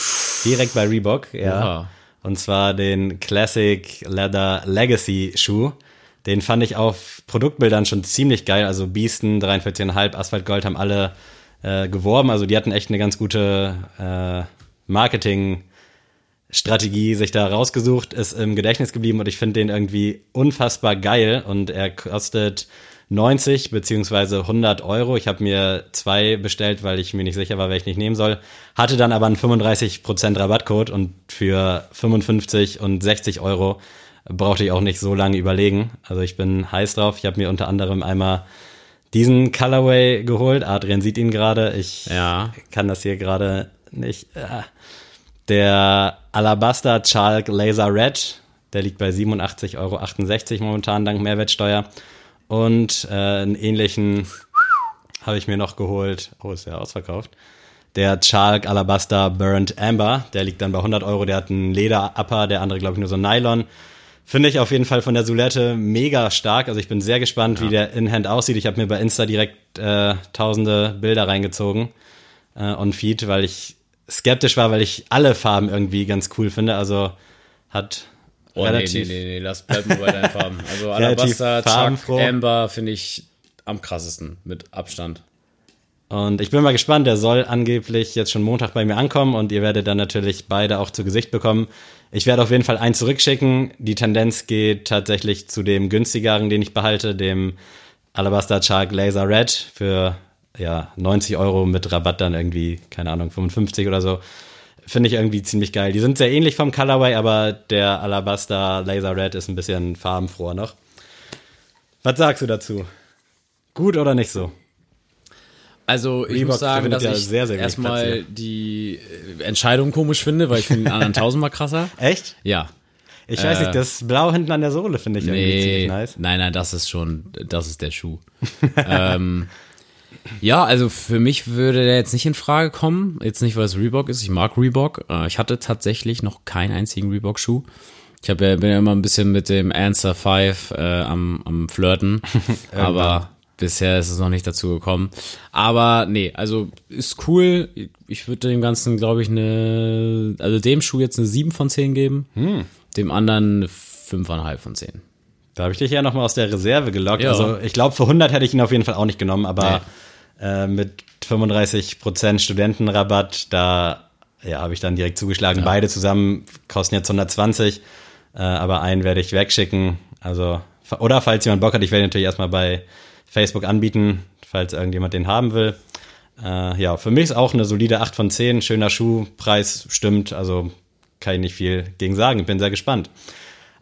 Direkt bei Reebok, ja. Oha. Und zwar den Classic Leather Legacy Schuh. Den fand ich auf Produktbildern schon ziemlich geil. Also Beasten, 43,5, Asphalt Gold haben alle äh, geworben. Also die hatten echt eine ganz gute äh, Marketing- Strategie sich da rausgesucht, ist im Gedächtnis geblieben und ich finde den irgendwie unfassbar geil und er kostet 90 beziehungsweise 100 Euro. Ich habe mir zwei bestellt, weil ich mir nicht sicher war, welchen ich nehmen soll. Hatte dann aber einen 35% Rabattcode und für 55 und 60 Euro brauchte ich auch nicht so lange überlegen. Also ich bin heiß drauf. Ich habe mir unter anderem einmal diesen Colorway geholt. Adrian sieht ihn gerade. Ich Ja. kann das hier gerade nicht. Äh. Der Alabaster Chalk Laser Red, der liegt bei 87,68 Euro momentan dank Mehrwertsteuer. Und äh, einen ähnlichen habe ich mir noch geholt. Oh, ist ja ausverkauft. Der Chalk Alabaster Burnt Amber, der liegt dann bei 100 Euro. Der hat einen Leder-Upper, der andere, glaube ich, nur so Nylon. Finde ich auf jeden Fall von der Silhouette mega stark. Also ich bin sehr gespannt, wie der In-Hand aussieht. Ich habe mir bei Insta direkt äh, tausende Bilder reingezogen äh, on Feed, weil ich skeptisch war, weil ich alle Farben irgendwie ganz cool finde. Also hat Oh, nee, relativ nee, nee, nee, lass bleib mal bei deinen Farben. Also Alabaster, Chuck. Amber finde ich am krassesten mit Abstand. Und ich bin mal gespannt, der soll angeblich jetzt schon Montag bei mir ankommen und ihr werdet dann natürlich beide auch zu Gesicht bekommen. Ich werde auf jeden Fall einen zurückschicken. Die Tendenz geht tatsächlich zu dem günstigeren, den ich behalte, dem Alabaster Shark Laser Red für ja, 90 Euro mit Rabatt dann irgendwie, keine Ahnung, 55 oder so. Finde ich irgendwie ziemlich geil. Die sind sehr ähnlich vom Colorway, aber der Alabaster Laser Red ist ein bisschen farbenfroher noch. Was sagst du dazu? Gut oder nicht so? Also ich Reebok muss sagen, dass ja ich sehr, sehr erstmal die äh, Entscheidung komisch finde, weil ich finde den anderen tausendmal krasser. Echt? Ja. Ich weiß Äh, nicht, das Blau hinten an der Sohle finde ich irgendwie Nee, ziemlich nice. nein, nein, das ist schon, das ist der Schuh. ähm, ja, also für mich würde der jetzt nicht in Frage kommen. Jetzt nicht, weil es Reebok ist. Ich mag Reebok. Äh, ich hatte tatsächlich noch keinen einzigen Reebok-Schuh. Ich hab ja, bin ja immer ein bisschen mit dem Answer 5 äh, am, am Flirten. aber bisher ist es noch nicht dazu gekommen. Aber nee, also ist cool. Ich würde dem Ganzen, glaube ich, eine, also dem Schuh jetzt eine 7 von 10 geben. Dem anderen eine 5,5 von 10. Da habe ich dich ja nochmal aus der Reserve gelockt. Ja. Also ich glaube, für 100 hätte ich ihn auf jeden Fall auch nicht genommen, aber äh, mit 35% Studentenrabatt, da ja, habe ich dann direkt zugeschlagen. Beide zusammen kosten jetzt 120, äh, aber einen werde ich wegschicken. Also, oder falls jemand Bock hat, ich werde natürlich erstmal bei Facebook anbieten, falls irgendjemand den haben will. Äh, ja, für mich ist auch eine solide 8 von 10, schöner Schuh, Preis stimmt, also kann ich nicht viel gegen sagen. Bin sehr gespannt.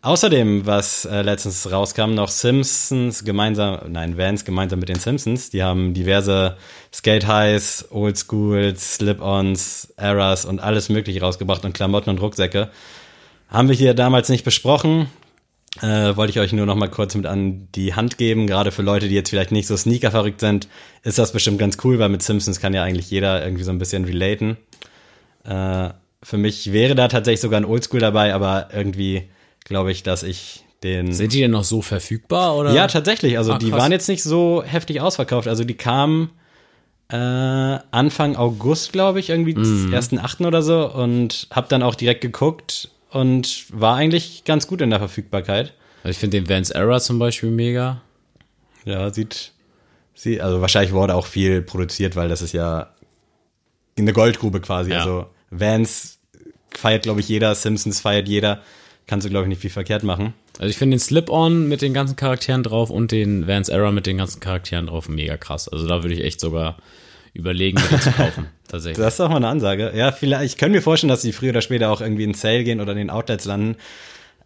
Außerdem, was äh, letztens rauskam, noch Simpsons gemeinsam, nein, Vans gemeinsam mit den Simpsons. Die haben diverse Skate Highs, Old Schools, Slip-Ons, Eras und alles mögliche rausgebracht und Klamotten und Rucksäcke. Haben wir hier damals nicht besprochen. Äh, wollte ich euch nur noch mal kurz mit an die Hand geben. Gerade für Leute, die jetzt vielleicht nicht so Sneaker verrückt sind, ist das bestimmt ganz cool, weil mit Simpsons kann ja eigentlich jeder irgendwie so ein bisschen relaten. Äh, für mich wäre da tatsächlich sogar ein Oldschool dabei, aber irgendwie glaube ich, dass ich den. Sind die denn noch so verfügbar oder? ja, tatsächlich. Also Ah, die waren jetzt nicht so heftig ausverkauft. Also die kamen äh, Anfang August, glaube ich, irgendwie ersten achten oder so und habe dann auch direkt geguckt und war eigentlich ganz gut in der Verfügbarkeit. Also ich finde den Vans Era zum Beispiel mega. Ja, sieht, sieht, also wahrscheinlich wurde auch viel produziert, weil das ist ja eine Goldgrube quasi. Ja. Also Vans feiert, glaube ich, jeder, Simpsons feiert jeder. Kannst du, glaube ich, nicht viel verkehrt machen. Also ich finde den Slip-On mit den ganzen Charakteren drauf und den Vans Era mit den ganzen Charakteren drauf mega krass. Also da würde ich echt sogar überlegen, den zu kaufen. Tatsächlich. Das ist doch mal eine Ansage. Ja, vielleicht, ich könnte mir vorstellen, dass die früher oder später auch irgendwie in Sale gehen oder in den Outlets landen.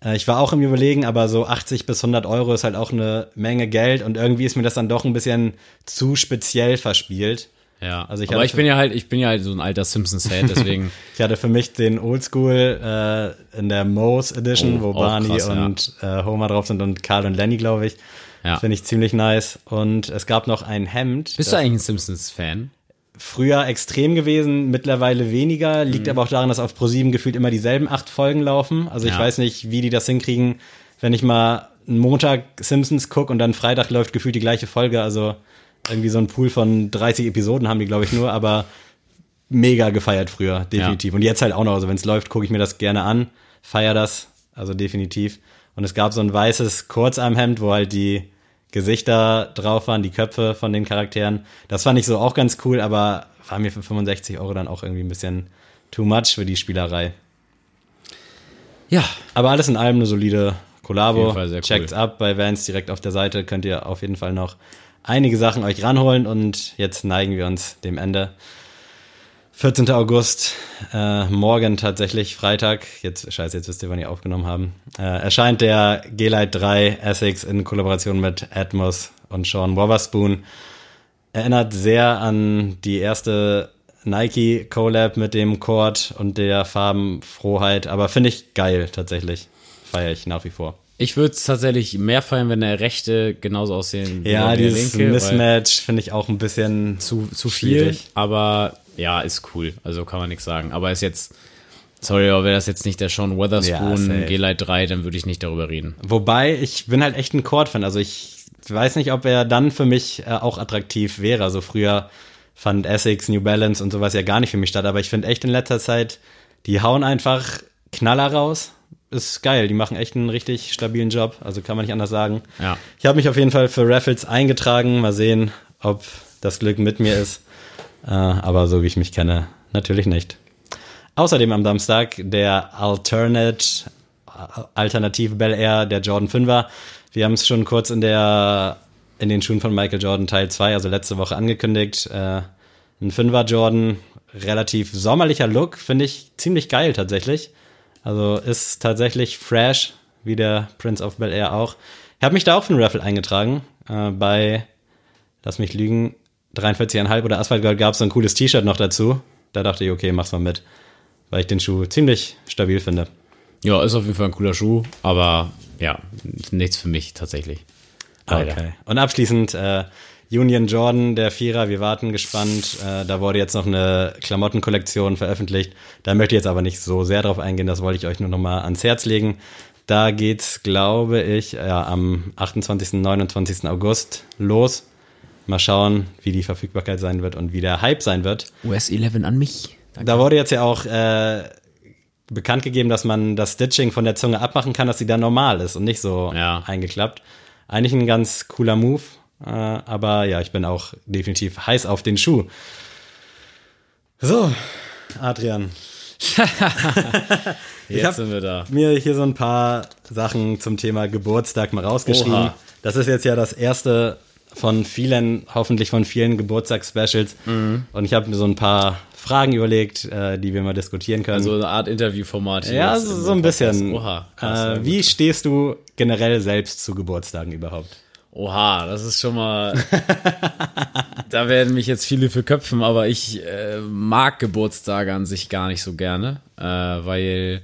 Äh, Ich war auch im Überlegen, aber so 80 bis 100 Euro ist halt auch eine Menge Geld und irgendwie ist mir das dann doch ein bisschen zu speziell verspielt. Ja, Also ich aber ich bin ja halt, ich bin ja halt so ein alter Simpsons-Fan, deswegen. Ich hatte für mich den Oldschool äh, in der Moe's Edition, Oh, wo Barney krass, ja. und äh, Homer drauf sind und Carl und Lenny, glaube ich. Ja. Finde ich ziemlich nice. Und es gab noch ein Hemd. Bist du eigentlich ein Simpsons-Fan? Früher extrem gewesen, mittlerweile weniger. Liegt Mhm. aber auch daran, dass auf ProSieben gefühlt immer dieselben acht Folgen laufen. Also ich Ja. weiß nicht, wie die das hinkriegen, wenn ich mal einen Montag Simpsons gucke und dann Freitag läuft gefühlt die gleiche Folge. Also irgendwie so ein Pool von 30 Episoden haben die, glaube ich, nur, aber mega gefeiert früher, definitiv. Und jetzt halt auch noch. Also wenn es läuft, gucke ich mir das gerne an, feier das, also definitiv. Und es gab so ein weißes Kurzarmhemd, wo halt die Gesichter drauf waren, die Köpfe von den Charakteren. Das fand ich so auch ganz cool, aber war mir für 65 Euro dann auch irgendwie ein bisschen too much für die Spielerei. Ja. Aber alles in allem eine solide Kollabo. sehr cool. Ab bei Vans direkt auf der Seite. Könnt ihr auf jeden Fall noch einige Sachen euch ranholen. Und jetzt neigen wir uns dem Ende. 14. August, äh, morgen tatsächlich, Freitag, jetzt, scheiße, jetzt wisst ihr, wann die aufgenommen haben, äh, erscheint der G-Lite 3 Essex in Kollaboration mit Atmos und Sean Wotherspoon. Erinnert sehr an die erste Nike Collab mit dem Cord und der Farbenfroheit, aber finde ich geil tatsächlich. Feiere ich nach wie vor. Ich würde es tatsächlich mehr feiern, wenn der rechte genauso aussehen wie Ja, der dieses linke, weil Mismatch finde ich auch ein bisschen Zu, zu viel, Schwierig. aber ja, ist cool. Also kann man nichts sagen. Aber ist jetzt, sorry, aber wäre das jetzt nicht der Sean Ja, Weatherspoon safe. G-Lite 3, dann würde ich nicht darüber reden. Wobei, ich bin halt echt ein Cord-Fan. Also ich weiß nicht, ob er dann für mich äh, auch attraktiv wäre. Also früher fand Essex, New Balance und sowas ja gar nicht für mich statt. Aber ich finde echt in letzter Zeit, die hauen einfach Knaller raus. Ist geil. Die machen echt einen richtig stabilen Job. Also kann man nicht anders sagen. Ja. Ich habe mich auf jeden Fall für Raffles eingetragen. Mal sehen, ob das Glück mit mir ist. Äh, aber so wie ich mich kenne, natürlich nicht. Außerdem am Samstag der Alternate, Alternativ Bel Air, der Jordan 5er. Wir haben es schon kurz in der, in den Schuhen von Michael Jordan Teil 2, also letzte Woche angekündigt. Äh, ein 5er Jordan, relativ sommerlicher Look, finde ich ziemlich geil tatsächlich. Also ist tatsächlich fresh, wie der Prince of Bel Air auch. Ich habe mich da auch für einen Raffle eingetragen. Äh, bei, lass mich lügen, 43,5 oder Asphalt Gold gab es so ein cooles T-Shirt noch dazu. Da dachte ich, okay, mach's mal mit. Weil ich den Schuh ziemlich stabil finde. Ja, ist auf jeden Fall ein cooler Schuh, aber ja, nichts für mich tatsächlich. Leider. Okay. Und abschließend äh, Union Jordan, der Vierer, wir warten gespannt. Äh, da wurde jetzt noch eine Klamottenkollektion veröffentlicht. Da möchte ich jetzt aber nicht so sehr drauf eingehen, das wollte ich euch nur noch mal ans Herz legen. Da geht's, glaube ich, ja, am 28. 29. August los. Mal schauen, wie die Verfügbarkeit sein wird und wie der Hype sein wird. US 11 an mich. Da wurde jetzt ja auch äh, bekannt gegeben, dass man das Stitching von der Zunge abmachen kann, dass sie dann normal ist und nicht so Ja. eingeklappt. Eigentlich ein ganz cooler Move, äh, aber ja, ich bin auch definitiv heiß auf den Schuh. So, Adrian, Jetzt sind wir da. mir hier so ein paar Sachen zum Thema Geburtstag mal rausgeschrieben. Oha. Das ist jetzt ja das erste von vielen, hoffentlich von vielen Geburtstagsspecials. Mhm. Und ich habe mir so ein paar Fragen überlegt, äh, die wir mal diskutieren können. So eine Art Interviewformat. hier Ja, so, so ein bisschen. Oha. krass, äh, wie stehst du generell selbst zu Geburtstagen überhaupt? Oha, das ist schon mal. da werden mich jetzt viele für köpfen, aber ich äh, mag Geburtstage an sich gar nicht so gerne, äh, weil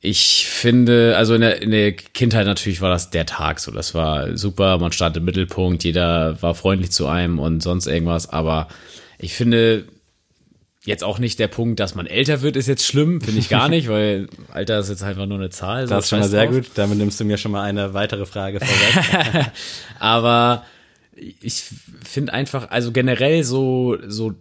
ich finde, also in der, in der Kindheit natürlich war das der Tag so. Das war super, man stand im Mittelpunkt, jeder war freundlich zu einem und sonst irgendwas, aber ich finde. Jetzt auch nicht der Punkt, dass man älter wird, ist jetzt schlimm, finde ich gar nicht, weil Alter ist jetzt einfach nur eine Zahl. so Das ist schon mal sehr drauf. gut. Damit nimmst du mir schon mal eine weitere Frage vorweg. Aber ich finde einfach, also generell so, so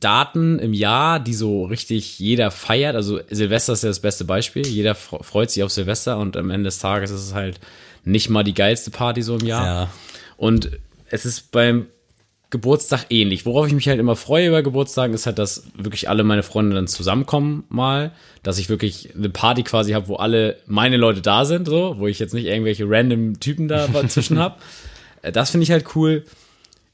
Daten im Jahr, die so richtig jeder feiert. Also Silvester ist ja das beste Beispiel. Jeder fre- freut sich auf Silvester und am Ende des Tages ist es halt nicht mal die geilste Party so im Jahr. Ja. Und es ist beim Geburtstag ähnlich. Worauf ich mich halt immer freue über Geburtstagen, ist halt, dass wirklich alle meine Freunde dann zusammenkommen mal, dass ich wirklich eine Party quasi habe, wo alle meine Leute da sind, so, wo ich jetzt nicht irgendwelche random Typen da dazwischen habe. Äh, Das finde ich halt cool.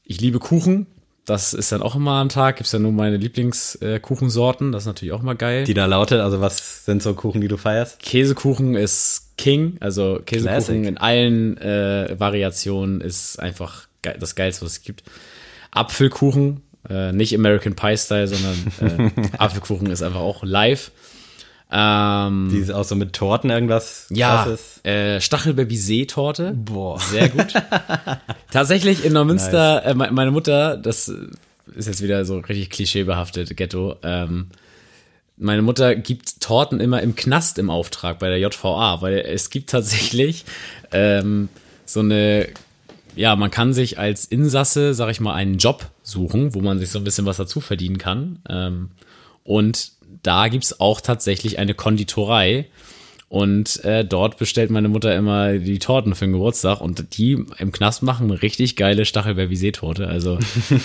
Ich liebe Kuchen. Das ist dann auch immer am Tag. Gibt's ja nur meine Lieblingskuchensorten. Das ist natürlich auch mal geil. Die da lautet, also was sind so Kuchen, die du feierst? Käsekuchen ist King, also Käsekuchen Classic. in allen äh, Variationen ist einfach das Geilste, was es gibt. Apfelkuchen, äh, nicht American Pie Style, sondern äh, Apfelkuchen ist einfach auch live. Ähm, Die ist auch so mit Torten irgendwas ja, äh, Stachelbeersee-Torte. Boah. Sehr gut. Tatsächlich in Neumünster, äh, me- meine Mutter, das ist jetzt wieder so richtig klischeebehaftet, Ghetto. Ähm, meine Mutter gibt Torten immer im Knast im Auftrag bei der JVA, weil es gibt tatsächlich ähm, so eine, ja, man kann sich als Insasse, sag ich mal, einen Job suchen, wo man sich so ein bisschen was dazu verdienen kann. Ähm, und da gibt's auch tatsächlich eine Konditorei. Und äh, dort bestellt meine Mutter immer die Torten für den Geburtstag und die im Knast machen richtig geile Stachelbeer-Torte. Also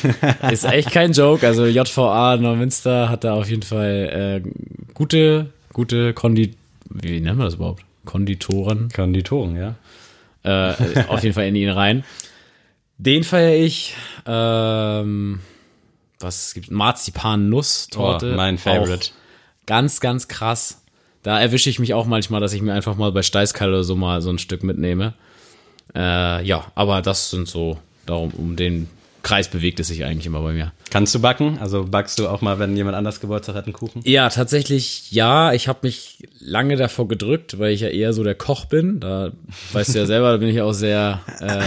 ist echt kein Joke. Also JVA Neumünster hat da auf jeden Fall äh, gute, gute Kondi... Wie nennen wir das überhaupt? Konditoren Konditoren, ja. Äh, auf jeden Fall in ihn rein. Den feiere ich. Ähm, was gibt Marzipan-Nuss-Torte. Oh, mein Favorite. Auch Ganz, ganz krass. Da erwische ich mich auch manchmal, dass ich mir einfach mal bei Steißkalle oder so mal so ein Stück mitnehme. Äh, ja, aber das sind so, darum, um den Kreis bewegt es sich eigentlich immer bei mir. Kannst du backen? Also backst du auch mal, wenn jemand anders Geburtstag hat, einen Kuchen? Ja, tatsächlich ja. Ich habe mich lange davor gedrückt, weil ich ja eher so der Koch bin. Da weißt du ja selber, da bin ich auch sehr äh,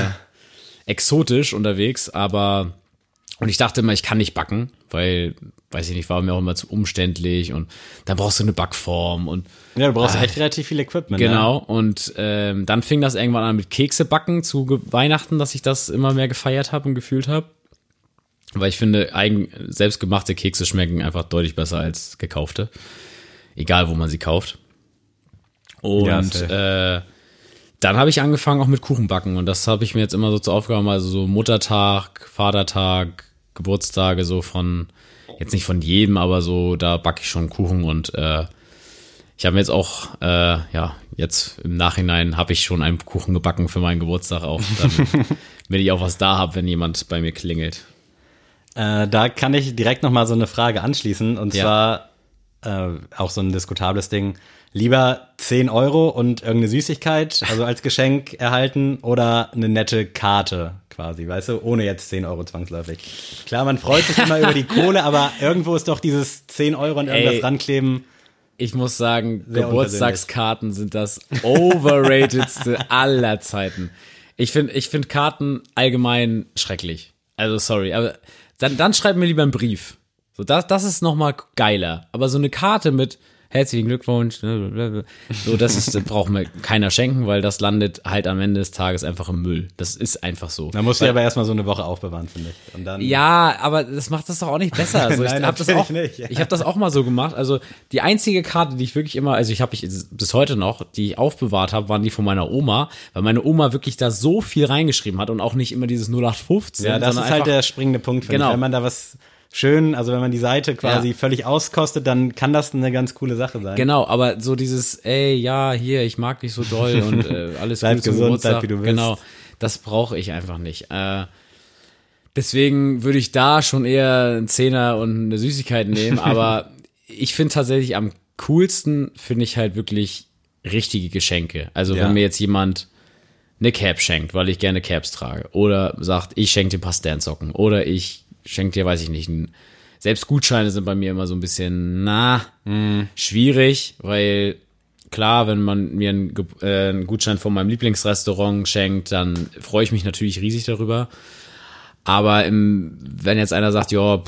exotisch unterwegs. Aber und ich dachte immer, ich kann nicht backen, weil weiß ich nicht, war mir auch immer zu umständlich und dann brauchst du eine Backform und Ja, du brauchst echt relativ viel Equipment. Genau, und ähm, dann fing das irgendwann an mit Kekse backen zu Weihnachten, dass ich das immer mehr gefeiert habe und gefühlt habe. Weil ich finde, eigen, selbstgemachte Kekse schmecken einfach deutlich besser als gekaufte. Egal, wo man sie kauft. Und Ja, äh, dann habe ich angefangen auch mit Kuchenbacken und das habe ich mir jetzt immer so zur Aufgabe also so Muttertag, Vatertag, Geburtstage so von, jetzt nicht von jedem, aber so, da backe ich schon Kuchen und äh, ich habe mir jetzt auch, äh, ja, jetzt im Nachhinein habe ich schon einen Kuchen gebacken für meinen Geburtstag auch, damit ich auch was da habe, wenn jemand bei mir klingelt. Äh, da kann ich direkt noch mal so eine Frage anschließen und Ja. zwar äh, auch so ein diskutables Ding. Lieber 10 Euro und irgendeine Süßigkeit, also als Geschenk erhalten oder eine nette Karte quasi, weißt du, ohne jetzt 10 Euro zwangsläufig. Klar, man freut sich immer über die Kohle, aber irgendwo ist doch dieses 10 Euro und irgendwas Ey. rankleben. ich muss sagen, Sehr Geburtstagskarten sind das overratedste aller Zeiten. Ich finde ich find Karten allgemein schrecklich. Also sorry, aber dann, dann schreib mir lieber einen Brief. So, das, das ist noch mal geiler. Aber so eine Karte mit herzlichen Glückwunsch, ne, so, das ist, braucht mir keiner schenken, weil das landet halt am Ende des Tages einfach im Müll. Das ist einfach so. Da musst du aber erstmal so eine Woche aufbewahren, finde ich. Und dann, Ja, aber das macht das doch auch nicht besser. Also Nein, ich habe das auch, nicht. ich habe das auch mal so gemacht. Also die einzige Karte, die ich wirklich immer, also ich habe ich bis heute noch, die ich aufbewahrt habe, waren die von meiner Oma, weil meine Oma wirklich da so viel reingeschrieben hat und auch nicht immer dieses 0815. ja, das ist halt der springende Punkt, Genau. ich. Wenn man da was schön, also wenn man die Seite quasi Ja. völlig auskostet, dann kann das eine ganz coole Sache sein. Genau, aber so dieses, ey, ja, hier, ich mag dich so doll und äh, alles Bleib gut gesund, Geburtstag. bleib wie du bist. Genau, das brauche ich einfach nicht. Äh, deswegen würde ich da schon eher einen Zehner und eine Süßigkeit nehmen, aber ich finde tatsächlich am coolsten finde ich halt wirklich richtige Geschenke. Also Ja. wenn mir jetzt jemand eine Cap schenkt, weil ich gerne Caps trage. Oder sagt, ich schenke dir ein paar Sternsocken. Oder ich schenke dir, weiß ich nicht, ein, selbst Gutscheine sind bei mir immer so ein bisschen, na, schwierig, weil klar, wenn man mir einen, äh, einen Gutschein von meinem Lieblingsrestaurant schenkt, dann freue ich mich natürlich riesig darüber. Aber im, wenn jetzt einer sagt, ja,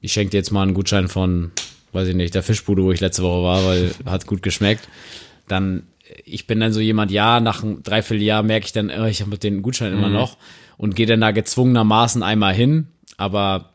ich schenke dir jetzt mal einen Gutschein von, weiß ich nicht, der Fischbude, wo ich letzte Woche war, weil hat gut geschmeckt, dann ich bin dann so jemand, ja, nach einem Dreivierteljahr merke ich dann, oh, ich habe den Gutschein immer noch und gehe dann da gezwungenermaßen einmal hin, aber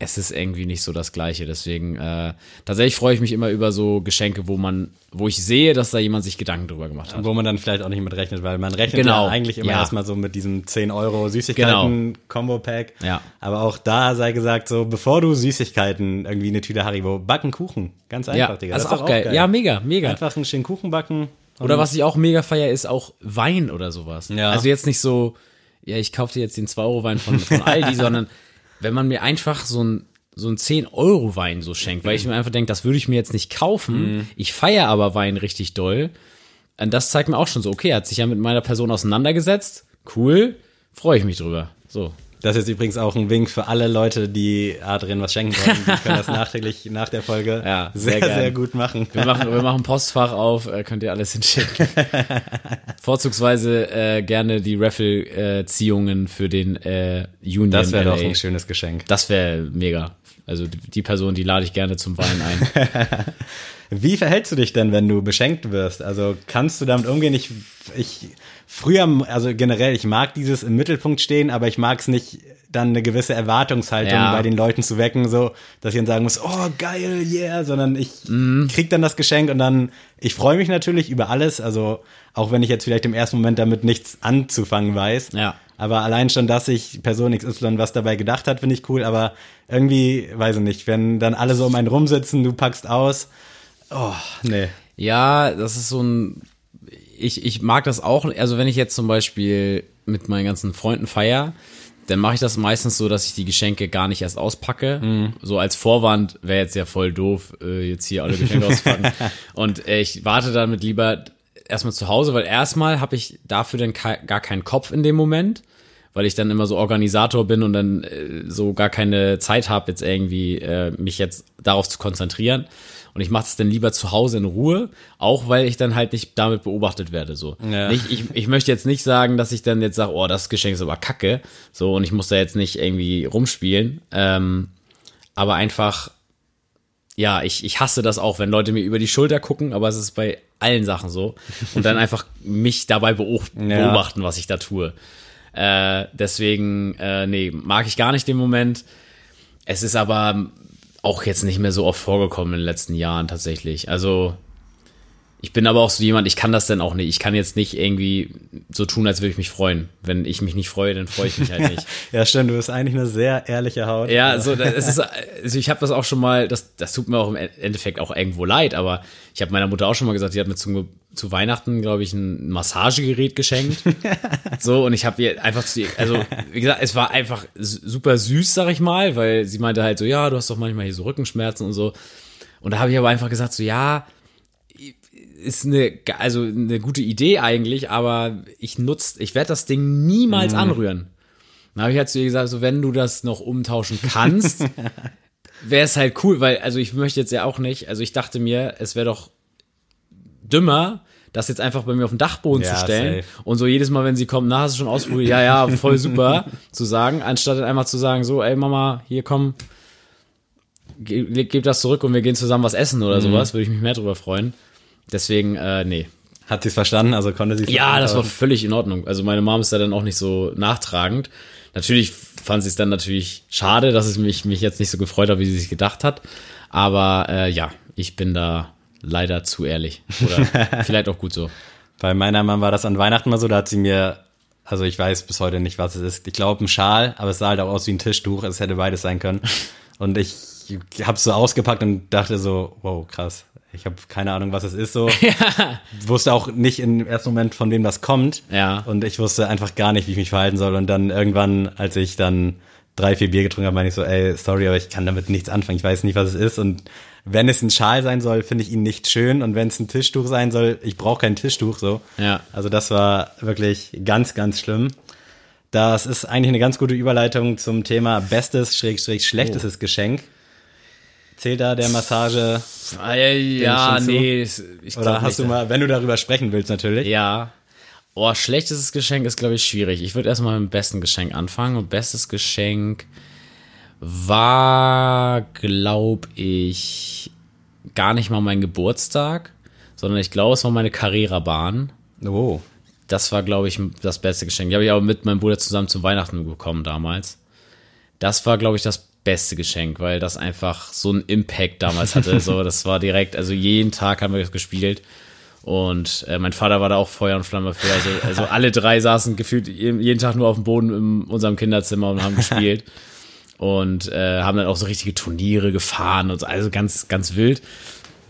es ist irgendwie nicht so das Gleiche. Deswegen, äh, tatsächlich freue ich mich immer über so Geschenke, wo man, wo ich sehe, dass da jemand sich Gedanken drüber gemacht hat. Wo man dann vielleicht auch nicht mit rechnet, weil man rechnet Genau. ja eigentlich immer Ja. erstmal so mit diesem 10 Euro Süßigkeiten-Combo-Pack. Ja. Aber auch da sei gesagt, so bevor du Süßigkeiten, irgendwie eine Tüte Haribo, backen Kuchen. Ganz einfach, Ja, Digga. das ist auch geil. Ja, mega, mega. Einfach einen schönen Kuchen backen. Oder was ich auch mega feier, ist auch Wein oder sowas. Ja. Also jetzt nicht so, ja, ich kaufe dir jetzt den 2-Euro-Wein von, von Aldi, sondern wenn man mir einfach so ein so ein 10-Euro-Wein so schenkt, weil ich mir einfach denke, das würde ich mir jetzt nicht kaufen. Mhm. Ich feier aber Wein richtig doll. Und das zeigt mir auch schon so, okay, er hat sich ja mit meiner Person auseinandergesetzt. Cool, freue ich mich drüber. So. Das ist übrigens auch ein Wink für alle Leute, die Adrian was schenken wollen. Die können das nachträglich nach der Folge Ja, sehr sehr, sehr gut machen. Wir machen, wir machen Postfach auf, äh, könnt ihr alles hinschicken. Vorzugsweise äh, gerne die Raffle-Ziehungen für den äh, Union Das wäre doch ein schönes Geschenk. Das wäre mega. Also die, die Person, die lade ich gerne zum Wein ein. Wie verhältst du dich denn, wenn du beschenkt wirst? Also kannst du damit umgehen? Ich, ich früher, also generell, ich mag dieses im Mittelpunkt stehen, aber ich mag es nicht, dann eine gewisse Erwartungshaltung Ja. bei den Leuten zu wecken, so, dass ich dann sagen muss, oh geil, yeah, sondern ich Mhm. krieg dann das Geschenk und dann, ich freue mich natürlich über alles, also auch wenn ich jetzt vielleicht im ersten Moment damit nichts anzufangen weiß. Ja. Aber allein schon, dass sich Person XY was dabei gedacht hat, finde ich cool. Aber irgendwie, weiß ich nicht, wenn dann alle so um einen rumsitzen, du packst aus. Oh, nee. Ja, das ist so ein. Ich, ich mag das auch. Also, wenn ich jetzt zum Beispiel mit meinen ganzen Freunden feier, dann mache ich das meistens so, dass ich die Geschenke gar nicht erst auspacke. So als Vorwand wäre jetzt ja voll doof, äh, jetzt hier alle Geschenke auszupacken. Und äh, ich warte damit lieber erstmal zu Hause, weil erstmal habe ich dafür dann gar keinen Kopf in dem Moment, weil ich dann immer so Organisator bin und dann äh, so gar keine Zeit habe, jetzt irgendwie äh, mich jetzt darauf zu konzentrieren. Und ich mache es dann lieber zu Hause in Ruhe, auch weil ich dann halt nicht damit beobachtet werde. So. Ja. Nicht, ich, ich möchte jetzt nicht sagen, dass ich dann jetzt sage, oh, das Geschenk ist aber kacke. So, und ich muss da jetzt nicht irgendwie rumspielen. Ähm, aber einfach, ja, ich, ich hasse das auch, wenn Leute mir über die Schulter gucken, aber es ist bei allen Sachen so. Und dann einfach mich dabei beob- Ja. beobachten, was ich da tue. Äh, deswegen, äh, nee, mag ich gar nicht den Moment. Es ist aber auch jetzt nicht mehr so oft vorgekommen in den letzten Jahren tatsächlich. Also ich bin aber auch so jemand, ich kann das dann auch nicht. Ich kann jetzt nicht irgendwie so tun, als würde ich mich freuen. Wenn ich mich nicht freue, dann freue ich mich halt nicht. Ja, stimmt, du bist eigentlich eine sehr ehrliche Haut. Ja, so das ist also ich habe das auch schon mal, das das tut mir auch im Endeffekt auch irgendwo leid, aber ich habe meiner Mutter auch schon mal gesagt, die hat mir zu, zu Weihnachten, glaube ich, ein Massagegerät geschenkt. so und ich habe ihr einfach zu ihr, also wie gesagt, es war einfach super süß, sag ich mal, weil sie meinte halt so, ja, du hast doch manchmal hier so Rückenschmerzen und so. Und da habe ich aber einfach gesagt so, ja, ist eine, also eine gute Idee eigentlich, aber ich nutze, ich werde das Ding niemals anrühren. Dann habe ich halt zu ihr gesagt, so wenn du das noch umtauschen kannst, wäre es halt cool, weil, also ich möchte jetzt ja auch nicht, also ich dachte mir, es wäre doch dümmer, das jetzt einfach bei mir auf den Dachboden Ja, zu stellen safe. und so jedes Mal, wenn sie kommt, na, hast du schon ausprobiert? Ja, ja, voll super, zu sagen, anstatt einfach zu sagen, so, ey Mama, hier komm, ge gib das zurück und wir gehen zusammen was essen Mhm. oder sowas, würde ich mich mehr drüber freuen. Deswegen, äh, nee. Hat sie es verstanden? Also konnte sie Ja, das war völlig in Ordnung. Also meine Mom ist da dann auch nicht so nachtragend. Natürlich fand sie es dann natürlich schade, dass es mich, mich jetzt nicht so gefreut hat, wie sie sich gedacht hat. Aber äh, ja, ich bin da leider zu ehrlich. Oder vielleicht auch gut so. Bei meiner Mama war das an Weihnachten mal so, da hat sie mir, also ich weiß bis heute nicht, was es ist. Ich glaube ein Schal, aber es sah halt auch aus wie ein Tischtuch. Es hätte beides sein können. Und ich habe so ausgepackt und dachte so, wow, krass. Ich habe keine Ahnung, was es ist so. Wusste auch nicht im ersten Moment, von wem das kommt. Ja. Und ich wusste einfach gar nicht, wie ich mich verhalten soll. Und dann irgendwann, als ich dann drei, vier Bier getrunken habe, meine ich so, ey, sorry, aber ich kann damit nichts anfangen. Ich weiß nicht, was es ist. Und wenn es ein Schal sein soll, finde ich ihn nicht schön. Und wenn es ein Tischtuch sein soll, ich brauche kein Tischtuch so. Ja. Also das war wirklich ganz, ganz schlimm. Das ist eigentlich eine ganz gute Überleitung zum Thema bestes, schrägstrich schlechtestes Geschenk. Zählt da der Massage? Ja, ja nee. Ich Oder hast nicht, du mal, wenn du darüber sprechen willst natürlich. Ja. Oh, schlechtes Geschenk ist, glaube ich, schwierig. Ich würde erstmal mit dem besten Geschenk anfangen. Und bestes Geschenk war, glaube ich, gar nicht mal mein Geburtstag, sondern ich glaube, es war meine Carrera-Bahn. Oh. Das war, glaube ich, das beste Geschenk. Die habe ich aber mit meinem Bruder zusammen zu Weihnachten bekommen damals. Das war, glaube ich, das beste Geschenk, weil das einfach so einen Impact damals hatte. so, das war direkt, also jeden Tag haben wir das gespielt. Und äh, mein Vater war da auch Feuer und Flamme für. Also, also alle drei saßen gefühlt jeden Tag nur auf dem Boden in unserem Kinderzimmer und haben gespielt. und äh, haben dann auch so richtige Turniere gefahren und so, also ganz, ganz wild.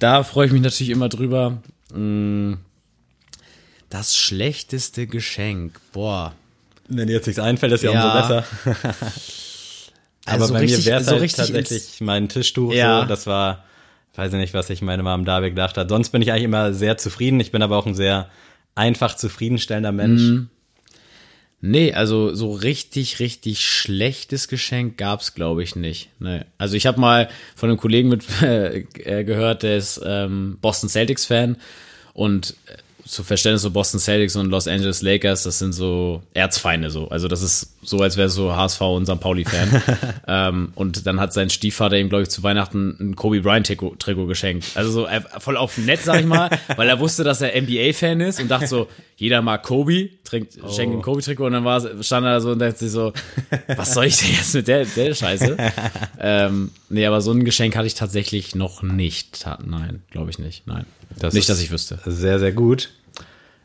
Da freue ich mich natürlich immer drüber. Mm, Das schlechteste Geschenk, boah. Wenn dir jetzt nichts einfällt, ist ja, Ja. umso besser. Aber Also bei richtig- mir wäre es so halt richtig tatsächlich mein Tischtuch Ja. so. Das war, weiß ich nicht, was sich meine Mom da gedacht hat. Sonst bin ich eigentlich immer sehr zufrieden. Ich bin aber auch ein sehr einfach zufriedenstellender Mensch. Mhm. Nee, also so richtig, richtig schlechtes Geschenk gab's, glaube ich, nicht. Nee. Also ich habe mal von einem Kollegen mit äh, gehört, der ist ähm, Boston Celtics Fan und äh, zu Verständnis so Boston Celtics und Los Angeles Lakers, das sind so Erzfeinde so. Also das ist so, als wäre so HSV und St. Pauli Fan. ähm, und dann hat sein Stiefvater ihm, glaube ich, zu Weihnachten ein Kobe Bryant Trikot, Trikot geschenkt. Also so äh, voll auf nett, sag ich mal, weil er wusste, dass er NBA Fan ist und dachte so, jeder mag Kobe, trinkt, schenkt ein Kobe Trikot und dann war, stand er da so und dachte sich so, was soll ich denn jetzt mit der, der Scheiße? ähm, nee, aber so ein Geschenk hatte ich tatsächlich noch nicht. Nein, glaube ich nicht. Nein. Das nicht, dass ich wüsste. Sehr, sehr gut.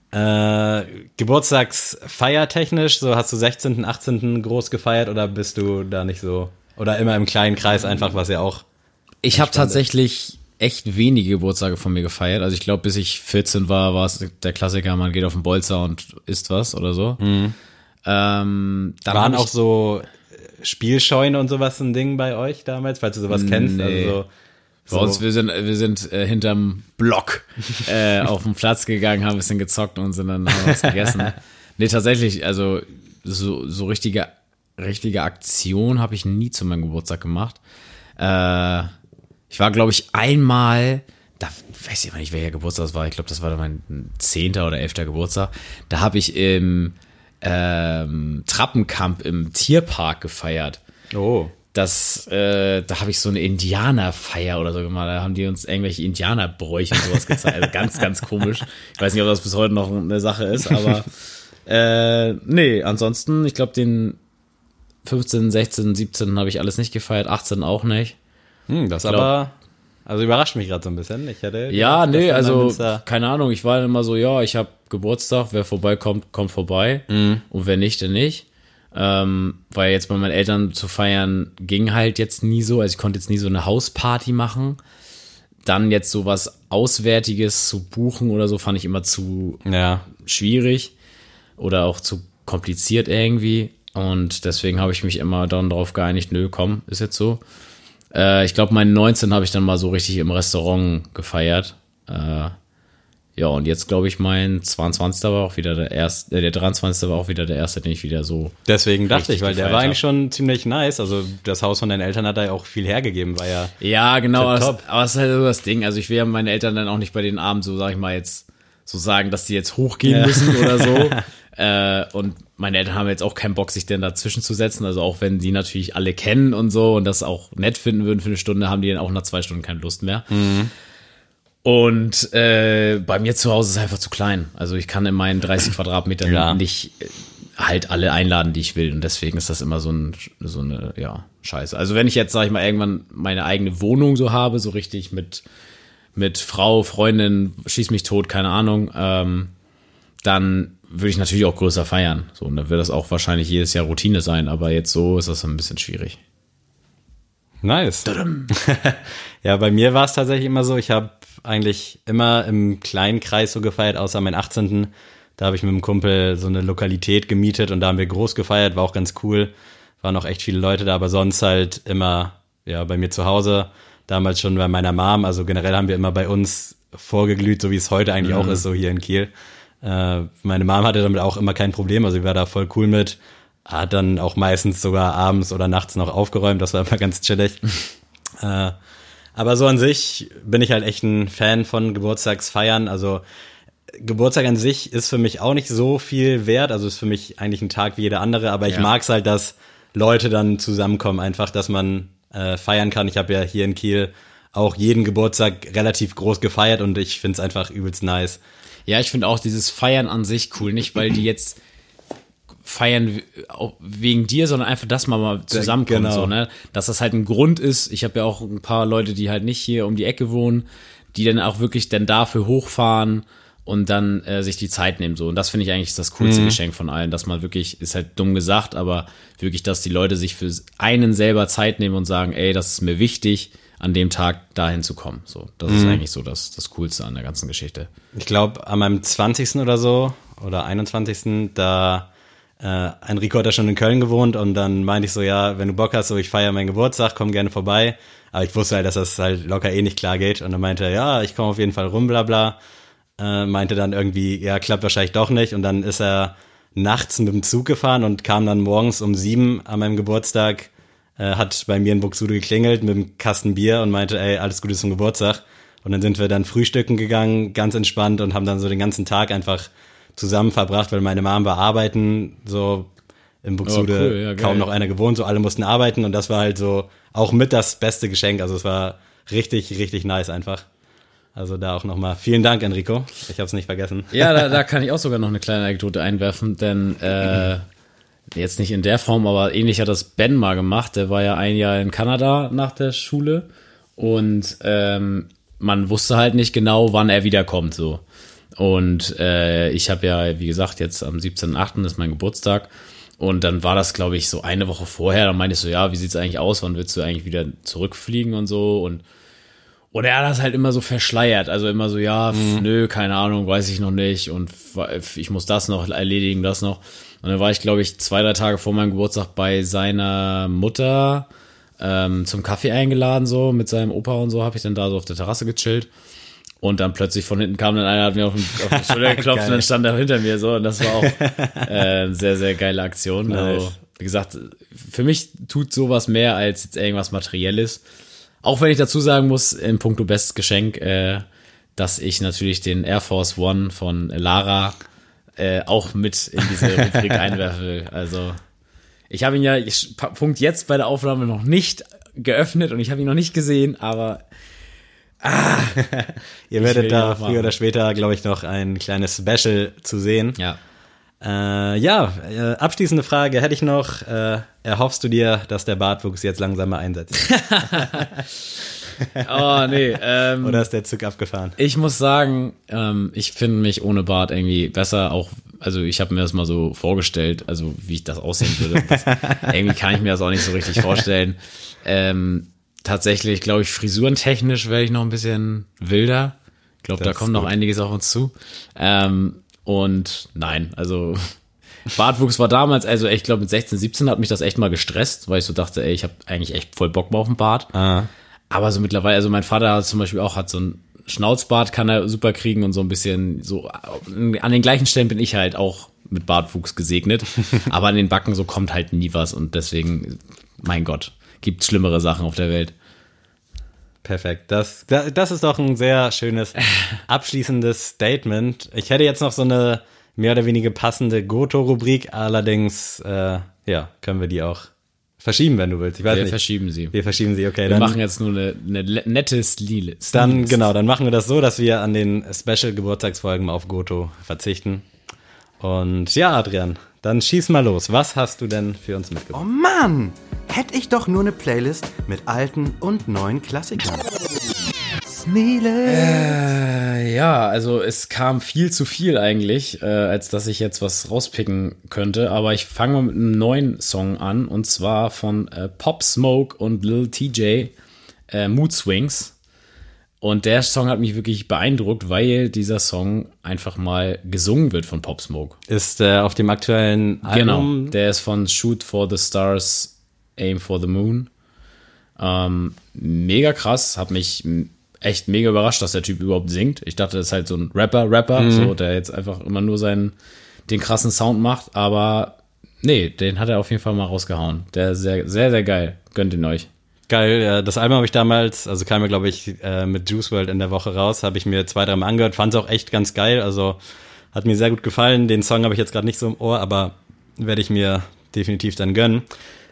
Äh, Geburtstagsfeiertechnisch, so hast du 16., 18. groß gefeiert oder bist du da nicht so? Oder immer im kleinen Kreis einfach, was ja auch. Ich habe tatsächlich echt wenige Geburtstage von mir gefeiert. Also ich glaube, bis ich 14 war, war es der Klassiker, man geht auf den Bolzer und isst was oder so. Ähm, dann Waren auch so äh, Spielscheune und sowas ein Ding bei euch damals, falls du sowas kennst? Nee. Also bei uns, wir sind, wir sind äh, hinterm Block äh, auf den Platz gegangen, haben ein bisschen gezockt und sind dann haben was gegessen. Nee, tatsächlich, also so, so richtige, richtige Aktion habe ich nie zu meinem Geburtstag gemacht. Äh, ich war, glaube ich, einmal, da weiß ich aber nicht, welcher Geburtstag das war. Ich glaube, das war mein zehnter oder elfter Geburtstag. Da habe ich im ähm, Trappenkamp im Tierpark gefeiert Oh. das, äh, da habe ich so eine Indianerfeier oder so gemacht. Da haben die uns irgendwelche Indianerbräuche und sowas gezeigt. Also ganz, ganz komisch. Ich weiß nicht, ob das bis heute noch eine Sache ist, aber äh, nee, ansonsten, ich glaube, den 15, 16, 17 habe ich alles nicht gefeiert, 18 auch nicht. Hm, das glaub- aber, also überrascht mich gerade so ein bisschen. Ich hätte Ja, nee, also keine Ahnung. Ich war immer so, ja, ich habe Geburtstag, wer vorbeikommt, kommt vorbei. Mhm. Und wer nicht, dann nicht. Ähm, weil jetzt bei meinen Eltern zu feiern ging halt jetzt nie so. Also ich konnte jetzt nie so eine Hausparty machen. Dann jetzt so was Auswärtiges zu buchen oder so fand ich immer zu Ja, schwierig oder auch zu kompliziert irgendwie. Und deswegen habe ich mich immer dann darauf geeinigt, nö, komm, ist jetzt so. Äh, ich glaube, meinen 19 habe ich dann mal so richtig im Restaurant gefeiert. Äh, Ja, und jetzt glaube ich, mein 22. war auch wieder der erste, äh, der 23. war auch wieder der erste, den ich wieder so. Deswegen dachte ich, weil der war eigentlich hab. schon ziemlich nice. Also das Haus von deinen Eltern hat da ja auch viel hergegeben, war ja. Ja, genau, das, aber das ist halt so das Ding. Also ich will ja meine Eltern dann auch nicht bei den Abend so, sag ich mal, jetzt so sagen, dass die jetzt hochgehen Ja. müssen oder so. äh, und meine Eltern haben jetzt auch keinen Bock, sich denn dazwischen zu setzen. Also auch wenn die natürlich alle kennen und so und das auch nett finden würden für eine Stunde, haben die dann auch nach zwei Stunden keine Lust mehr. Und äh, bei mir zu Hause ist es einfach zu klein. Also ich kann in meinen 30 Quadratmetern Ja. nicht äh, halt alle einladen, die ich will. Und deswegen ist das immer so, ein, so eine, ja, Scheiße. Also wenn ich jetzt, sag ich mal, irgendwann meine eigene Wohnung so habe, so richtig mit, mit Frau, Freundin, schieß mich tot, keine Ahnung, ähm, dann würde ich natürlich auch größer feiern. So, und dann wird das auch wahrscheinlich jedes Jahr Routine sein, aber jetzt so ist das ein bisschen schwierig. Nice. ja, bei mir war es tatsächlich immer so, ich habe eigentlich immer im kleinen Kreis so gefeiert, außer meinen 18. Da habe ich mit einem Kumpel so eine Lokalität gemietet und da haben wir groß gefeiert, war auch ganz cool. Waren auch echt viele Leute da, aber sonst halt immer ja bei mir zu Hause. Damals schon bei meiner Mom, also generell haben wir immer bei uns vorgeglüht, so wie es heute eigentlich auch ist, so hier in Kiel. Äh, meine Mom hatte damit auch immer kein Problem, also sie war da voll cool mit. Hat dann auch meistens sogar abends oder nachts noch aufgeräumt, das war immer ganz chillig. äh, aber so an sich bin ich halt echt ein Fan von Geburtstagsfeiern. Also Geburtstag an sich ist für mich auch nicht so viel wert. Also ist für mich eigentlich ein Tag wie jeder andere. Aber ich Ja. mag's halt, dass Leute dann zusammenkommen, einfach, dass man äh, feiern kann. Ich habe ja hier in Kiel auch jeden Geburtstag relativ groß gefeiert und ich find's einfach übelst nice. Ja, ich finde auch dieses Feiern an sich cool. Nicht, weil die jetzt feiern wegen dir, sondern einfach, dass man mal zusammenkommt. genau. So, ne? Dass das halt ein Grund ist. Ich habe ja auch ein paar Leute, die halt nicht hier um die Ecke wohnen, die dann auch wirklich dann dafür hochfahren und dann äh, sich die Zeit nehmen. So. Und das finde ich eigentlich das coolste Geschenk von allen, dass man wirklich, ist halt dumm gesagt, aber wirklich, dass die Leute sich für einen selber Zeit nehmen und sagen, ey, das ist mir wichtig, an dem Tag dahin zu kommen. So, das ist eigentlich so das, das Coolste an der ganzen Geschichte. Ich glaube, an meinem 20. oder so oder 21. da äh, Enrico hat ja schon in Köln gewohnt und dann meinte ich so, ja, wenn du Bock hast, so ich feiere meinen Geburtstag, komm gerne vorbei. Aber ich wusste halt, dass das halt locker eh nicht klar geht. Und dann meinte er, ja, ich komme auf jeden Fall rum, bla bla. Äh, meinte dann irgendwie, ja, klappt wahrscheinlich doch nicht. Und dann ist er nachts mit dem Zug gefahren und kam dann morgens um sieben an meinem Geburtstag, äh, hat bei mir in Buxtehude geklingelt mit einem Kasten Bier und meinte, ey, alles Gute zum Geburtstag. Und dann sind wir dann frühstücken gegangen, ganz entspannt und haben dann so den ganzen Tag einfach zusammen verbracht, weil meine Mom war arbeiten, so in Buxtehude Oh, cool, ja, kaum noch einer gewohnt, so alle mussten arbeiten und das war halt so auch mit das beste Geschenk. Also es war richtig, richtig nice einfach. Also da auch nochmal vielen Dank, Enrico. Ich habe es nicht vergessen. Ja, da, da kann ich auch sogar noch eine kleine Anekdote einwerfen, denn äh, jetzt nicht in der Form, aber ähnlich hat das Ben mal gemacht. Der war ja ein Jahr in Kanada nach der Schule und ähm, man wusste halt nicht genau, wann er wiederkommt. So. Und äh, ich habe ja, wie gesagt, jetzt am 17.8. ist mein Geburtstag. Und dann war das, glaube ich, so eine Woche vorher. Dann meinte ich so, ja, wie sieht's eigentlich aus? Wann willst du eigentlich wieder zurückfliegen und so? Und und er hat das halt immer so verschleiert. Also immer so, ja, pf, nö, keine Ahnung, weiß ich noch nicht. Und ich muss das noch erledigen, das noch. Und dann war ich, glaube ich, zwei, drei Tage vor meinem Geburtstag bei seiner Mutter ähm, zum Kaffee eingeladen, so mit seinem Opa und so, habe ich dann da so auf der Terrasse gechillt. Und dann plötzlich von hinten kam dann einer, hat mir auf, den, auf die Schulter geklopft und dann stand er hinter mir so. Und das war auch äh, eine sehr, sehr geile Aktion. Also, Nice. wie gesagt, für mich tut sowas mehr als jetzt irgendwas Materielles. Auch wenn ich dazu sagen muss, in puncto bestes Geschenk, äh, dass ich natürlich den Air Force One von Lara äh, auch mit in diese Rubrik einwerfe. Also ich habe ihn ja, ich, Punkt jetzt bei der Aufnahme noch nicht geöffnet und ich habe ihn noch nicht gesehen, aber Ihr will werdet da früher oder später, glaube ich, noch ein kleines Special zu sehen. ja. Äh, ja, äh, abschließende Frage hätte ich noch. Äh, erhoffst du dir, dass der Bartwuchs jetzt langsam mal einsetzt? Oh, nee. Ähm, Oder ist der Zug abgefahren? Ich muss sagen, ähm, ich finde mich ohne Bart irgendwie besser. Auch, also ich habe mir das mal so vorgestellt, also wie ich das aussehen würde. Das, irgendwie kann ich mir das auch nicht so richtig vorstellen. Ähm, tatsächlich, glaube ich, frisurentechnisch werde ich noch ein bisschen wilder. Ich glaube, da kommt noch einiges auf uns zu. Ähm, und nein, also Bartwuchs war damals, also ich glaube mit 16, 17 hat mich das echt mal gestresst, weil ich so dachte, ey, ich habe eigentlich echt voll Bock mal auf den Bart. Ah. Aber so mittlerweile, also mein Vater hat zum Beispiel auch hat so ein Schnauzbart kann er super kriegen und so ein bisschen so an den gleichen Stellen bin ich halt auch mit Bartwuchs gesegnet, aber an den Backen so kommt halt nie was und deswegen, mein Gott, gibt schlimmere Sachen auf der Welt. Perfekt. Das, das ist doch ein sehr schönes abschließendes Statement. Ich hätte jetzt noch so eine mehr oder weniger passende Goto-Rubrik, allerdings, äh, ja, können wir die auch verschieben, wenn du willst. Ich weiß Wir nicht. verschieben sie. wir verschieben sie, okay. Wir dann, machen jetzt nur eine, eine nette Stil. dann, genau, dann machen wir das so, dass wir an den Special-Geburtstagsfolgen auf Goto verzichten. Und ja, Adrian, dann schieß mal los. Was hast du denn für uns mitgebracht? Oh Mann! Hätte ich doch nur eine Playlist mit alten und neuen Klassikern. Äh, ja, also es kam viel zu viel eigentlich, äh, als dass ich jetzt was rauspicken könnte. Aber ich fange mal mit einem neuen Song an und zwar von äh, Pop Smoke und Lil TJ, äh, Mood Swings. Und der Song hat mich wirklich beeindruckt, weil dieser Song einfach mal gesungen wird von Pop Smoke. Ist äh, auf dem aktuellen Genau, Album der ist von Shoot for the Stars, Aim for the Moon. Ähm, mega krass, hat mich echt mega überrascht, dass der Typ überhaupt singt. Ich dachte, das ist halt so ein Rapper, Rapper, so, der jetzt einfach immer nur seinen, den krassen Sound macht, aber nee, den hat er auf jeden Fall mal rausgehauen. Der ist sehr, sehr, sehr geil. Gönnt ihn euch. Geil, das Album habe ich damals, also kam mir, glaube ich, äh, mit Juice World in der Woche raus, habe ich mir zwei, dreimal angehört, fand es auch echt ganz geil, also hat mir sehr gut gefallen. Den Song habe ich jetzt gerade nicht so im Ohr, aber werde ich mir definitiv dann gönnen.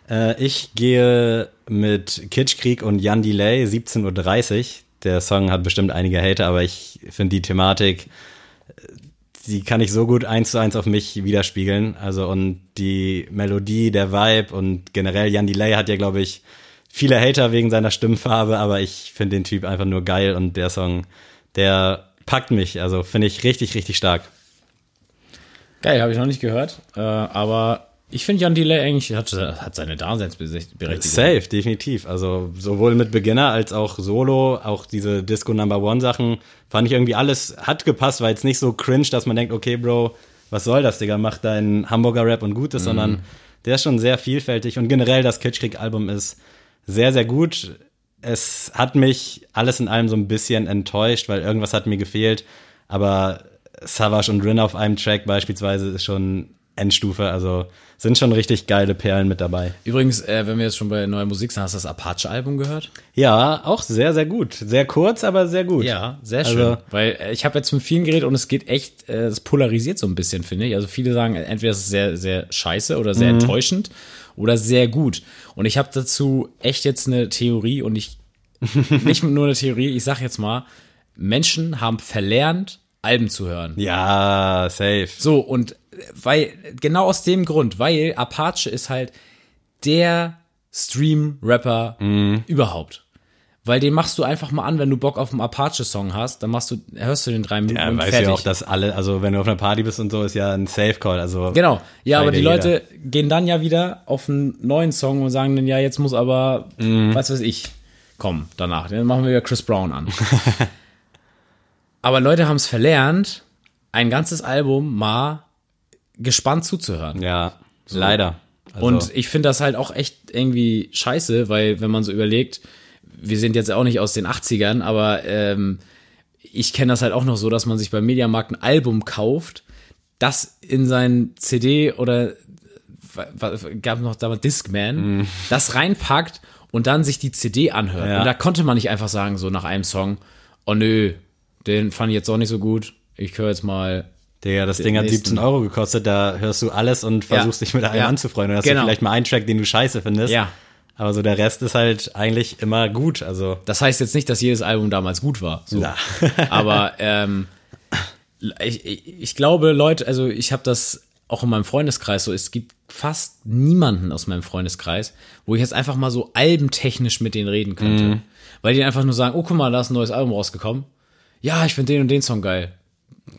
Äh, ich gehe mit Kitschkrieg und Jan Delay, 17.30 Uhr. Der Song hat bestimmt einige Hater, aber ich finde die Thematik, die kann ich so gut eins zu eins auf mich widerspiegeln. Also und die Melodie, der Vibe und generell Jan Delay hat ja, glaube ich, viele Hater wegen seiner Stimmfarbe, aber ich finde den Typ einfach nur geil und der Song, der packt mich. Also finde ich richtig, richtig stark. Geil, habe ich noch nicht gehört, äh, aber ich finde Jan Delay eigentlich hat, hat seine Daseinsberechtigung. Safe, definitiv. Also sowohl mit Beginner als auch Solo, auch diese Disco Number One Sachen, fand ich irgendwie alles hat gepasst, war jetzt nicht so cringe, dass man denkt, okay, Bro, was soll das, Digga, mach deinen Hamburger Rap und Gutes, sondern der ist schon sehr vielfältig und generell das Kitschkrieg-Album ist sehr, sehr gut. Es hat mich alles in allem so ein bisschen enttäuscht, weil irgendwas hat mir gefehlt, aber Savage und Rin auf einem Track beispielsweise ist schon Endstufe, also sind schon richtig geile Perlen mit dabei. Übrigens, äh, wenn wir jetzt schon bei neuer Musik sind, hast du das Apache-Album gehört? Ja, auch sehr, sehr gut. Sehr kurz, aber sehr gut. Ja, sehr Also- schön. Weil äh, ich habe jetzt mit vielen geredet und es geht echt, äh, es polarisiert so ein bisschen, finde ich. Also viele sagen, entweder ist es sehr, sehr scheiße oder sehr enttäuschend oder sehr gut. Und ich habe dazu echt jetzt eine Theorie und ich, nicht nur eine Theorie, ich sag jetzt mal, Menschen haben verlernt, Alben zu hören. Ja, safe. So, und weil, genau aus dem Grund, weil Apache ist halt der Stream-Rapper überhaupt. Weil den machst du einfach mal an, wenn du Bock auf einen Apache-Song hast, dann machst du, hörst du den drei Minuten Ja, und weißt fertig. ja auch, dass alle, also wenn du auf einer Party bist und so, ist ja ein Safe-Call. Also genau. Ja, aber die ja Leute gehen dann ja wieder auf einen neuen Song und sagen dann, ja, jetzt muss aber, Mhm. was weiß ich, kommen danach. Dann machen wir wieder Chris Brown an. aber Leute haben es verlernt, ein ganzes Album mal gespannt zuzuhören. Ja, leider. Also, Und ich finde das halt auch echt irgendwie scheiße, weil wenn man so überlegt, wir sind jetzt auch nicht aus den 80ern, aber ähm, ich kenne das halt auch noch so, dass man sich beim Mediamarkt ein Album kauft, das in sein CD oder gab noch damals Discman, das reinpackt und dann sich die CD anhört. Ja. Und da konnte man nicht einfach sagen, so nach einem Song, oh nö, den fand ich jetzt auch nicht so gut. Ich höre jetzt mal Digga, das Ding hat nächsten. 17 Euro gekostet, da hörst du alles und versuchst dich mit allem Ja. anzufreunden. Dann hast Genau. du vielleicht mal einen Track, den du scheiße findest. Ja. Aber so der Rest ist halt eigentlich immer gut. Also Das heißt jetzt nicht, dass jedes Album damals gut war. So. Na. Aber ähm, ich, ich, ich glaube, Leute, also ich habe das auch in meinem Freundeskreis so, es gibt fast niemanden aus meinem Freundeskreis, wo ich jetzt einfach mal so albentechnisch mit denen reden könnte. Weil die einfach nur sagen, oh, guck mal, da ist ein neues Album rausgekommen. Ja, ich finde den und den Song geil.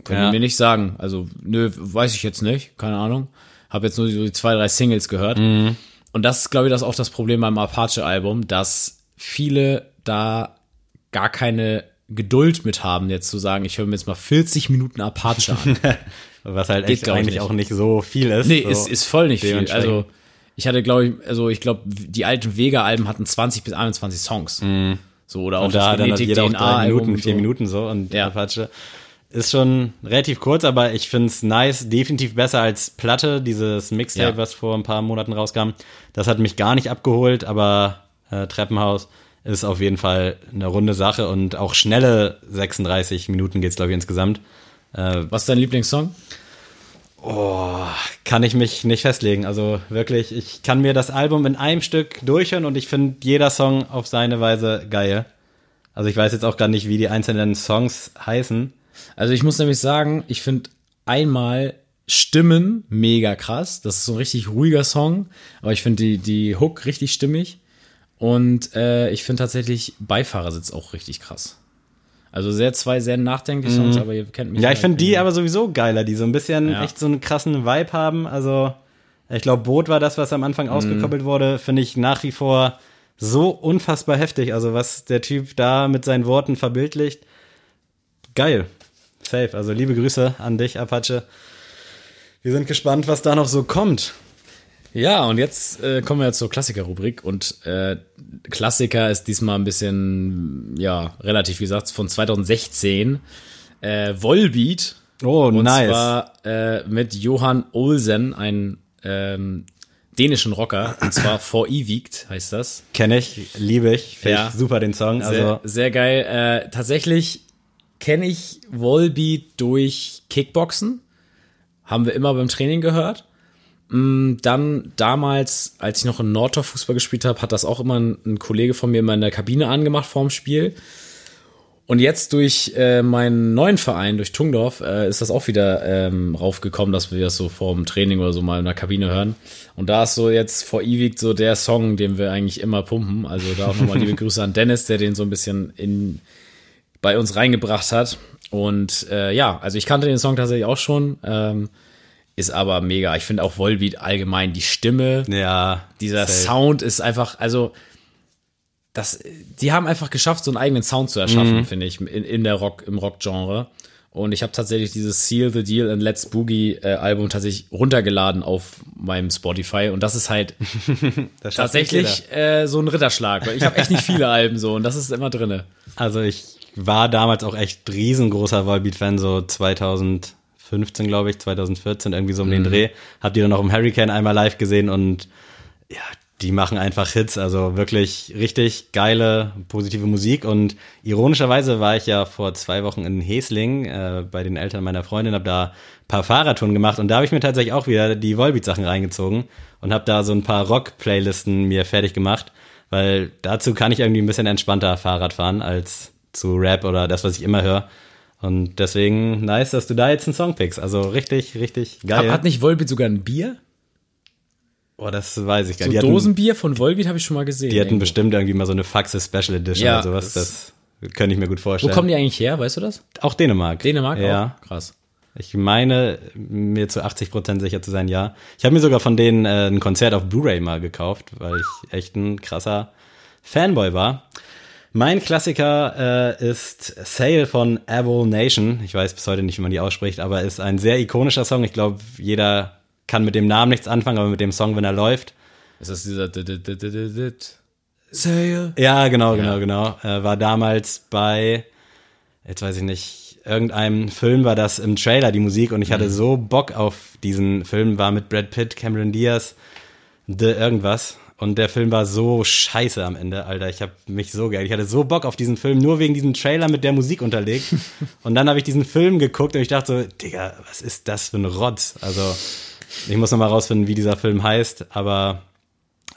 Können Ja. mir nicht sagen. Also, nö, weiß ich jetzt nicht, keine Ahnung. Habe jetzt nur so die zwei, drei Singles gehört. Und das ist, glaube ich, das ist auch das Problem beim Apache-Album, dass viele da gar keine Geduld mit haben, jetzt zu sagen, ich höre mir jetzt mal 40 Minuten Apache an. was halt Geht, echt eigentlich nicht. auch nicht so viel ist. Nee, so. ist, ist voll nicht viel. Also, ich hatte, glaube ich, also ich glaube, die alten Vega-Alben hatten 20 bis 21 Songs. Mhm. So, oder auch Und da das dann hat Genetik jeder auch DNA drei Minuten, vier so. Minuten so und Ja. Apache ist schon relativ kurz, aber ich find's nice, definitiv besser als Platte, dieses Mixtape, Ja. was vor ein paar Monaten rauskam. Das hat mich gar nicht abgeholt, aber äh, Treppenhaus ist auf jeden Fall eine runde Sache und auch schnelle 36 Minuten geht's glaube ich insgesamt. Was ist dein Lieblingssong? Kann ich mich nicht festlegen. Also wirklich, ich kann mir das Album in einem Stück durchhören und ich finde jeder Song auf seine Weise geil. Also ich weiß jetzt auch gar nicht, wie die einzelnen Songs heißen. Also ich muss nämlich sagen, ich finde einmal Stimmen mega krass. Das ist so ein richtig ruhiger Song, aber ich finde die, die Hook richtig stimmig. Und äh, ich finde tatsächlich Beifahrersitz auch richtig krass. Also sehr zwei sehr nachdenkliche Songs, aber ihr kennt mich. Mhm. Ja, ich finde die aber sowieso geiler, die so ein bisschen Ja. echt so einen krassen Vibe haben. Also, ich glaube, Boot war das, was am Anfang Mhm. ausgekoppelt wurde, finde ich nach wie vor so unfassbar heftig. Also, was der Typ da mit seinen Worten verbildlicht. Geil. Safe. Also, liebe Grüße an dich, Apache. Wir sind gespannt, was da noch so kommt. Ja, und jetzt äh, kommen wir zur Klassiker-Rubrik und äh, Klassiker ist diesmal ein bisschen, ja, relativ wie gesagt, von 2016. Äh, Volbeat. Oh, und nice. zwar äh, mit Johan Olsen, ein ähm, dänischen Rocker, und zwar For Evigt heißt das. Kenne ich, liebe ich. Finde Ja. ich super den Song. Sehr, Also, sehr geil. Äh, tatsächlich kenne ich Volbeat durch Kickboxen. Haben wir immer beim Training gehört. Mm, Dann damals, als ich noch in Nordorf Fußball gespielt habe, hat das auch immer ein, ein Kollege von mir immer in der Kabine angemacht vorm Spiel. Und jetzt durch äh, meinen neuen Verein, durch Tungdorf, äh, ist das auch wieder ähm, raufgekommen, dass wir das so vorm Training oder so mal in der Kabine hören. Und da ist so jetzt vor ewig so der Song, den wir eigentlich immer pumpen. Also da auch nochmal liebe Grüße an Dennis, der den so ein bisschen in bei uns reingebracht hat. Und äh, ja, also ich kannte den Song tatsächlich auch schon. Ähm, ist aber mega. Ich finde auch Volbeat allgemein die Stimme, ja. dieser safe. Sound ist einfach, also das, die haben einfach geschafft, so einen eigenen Sound zu erschaffen, Mhm. finde ich, in, in der Rock, im Rock-Genre. Und ich habe tatsächlich dieses Seal the Deal and Let's Boogie äh, Album tatsächlich runtergeladen auf meinem Spotify. Und das ist halt Das tatsächlich äh, so ein Ritterschlag, weil ich habe echt nicht viele Alben so und das ist immer drinne. Also ich war damals auch echt riesengroßer Volbeat-Fan, so 2015, glaube ich, 2014, irgendwie so um den Dreh. Habt ihr dann noch im Hurricane einmal live gesehen und ja, die machen einfach Hits, also wirklich richtig geile, positive Musik. Und ironischerweise war ich ja vor zwei Wochen in Hesling äh, bei den Eltern meiner Freundin, habe da ein paar Fahrradtouren gemacht und da habe ich mir tatsächlich auch wieder die Volbeat-Sachen reingezogen und habe da so ein paar Rock-Playlisten mir fertig gemacht, weil dazu kann ich irgendwie ein bisschen entspannter Fahrrad fahren als zu Rap oder das, was ich immer höre. Und deswegen nice, dass du da jetzt einen Song pickst. Also richtig, richtig geil. Hat, nicht Volbeat sogar ein Bier? oh, das weiß ich gar So nicht. Die hatten- Dosenbier von Volbeat habe ich schon mal gesehen. Die hatten irgendwo. bestimmt irgendwie mal so eine Faxe Special Edition Ja, oder sowas. das- Das, könnte ich mir gut Wo vorstellen. kommen die eigentlich her, weißt du das? Auch Dänemark. Dänemark Ja. auch? Krass. Ich meine, mir zu 80 Prozent sicher zu sein, ja. Ich habe mir sogar von denen äh, ein Konzert auf Blu-ray mal gekauft, weil ich echt ein krasser Fanboy war. Mein Klassiker äh, ist Sail von Avil Nation. Ich weiß bis heute nicht, wie man die ausspricht, aber ist ein sehr ikonischer Song. Ich glaube, jeder kann mit dem Namen nichts anfangen, aber mit dem Song, wenn er läuft. Ist das dieser Sail? Ja, genau, genau, Ja. genau. Äh, war damals bei, jetzt weiß ich nicht, irgendeinem Film war das im Trailer, die Musik, und ich hatte so Bock auf diesen Film, war mit Brad Pitt, Cameron Diaz, The irgendwas. Und der Film war so scheiße am Ende, Alter. Ich habe mich so geil. Ich hatte so Bock auf diesen Film, nur wegen diesem Trailer mit der Musik unterlegt. und dann habe ich diesen Film geguckt und ich dachte so, Digga, was ist das für ein Rotz? Also, ich muss noch mal rausfinden, wie dieser Film heißt, aber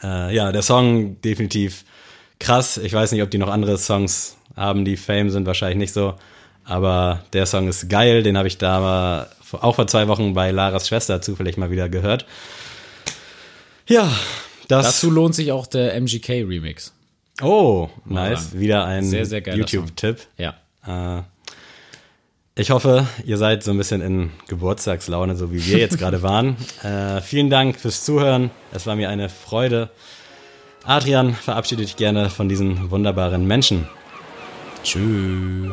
äh, ja, der Song definitiv krass. Ich weiß nicht, ob die noch andere Songs haben, die Fame sind, wahrscheinlich nicht so. Aber der Song ist geil, den habe ich da mal, auch vor zwei Wochen bei Laras Schwester zufällig mal wieder gehört. Ja, das. Dazu lohnt sich auch der MGK Remix. oh, nice. sagen. Wieder ein YouTube-Tipp. Ja. Äh, ich hoffe, ihr seid so ein bisschen in Geburtstagslaune, so wie wir jetzt gerade waren. Äh, vielen Dank fürs Zuhören. Es war mir eine Freude. Adrian, verabschiede dich gerne von diesen wunderbaren Menschen. Tschüss.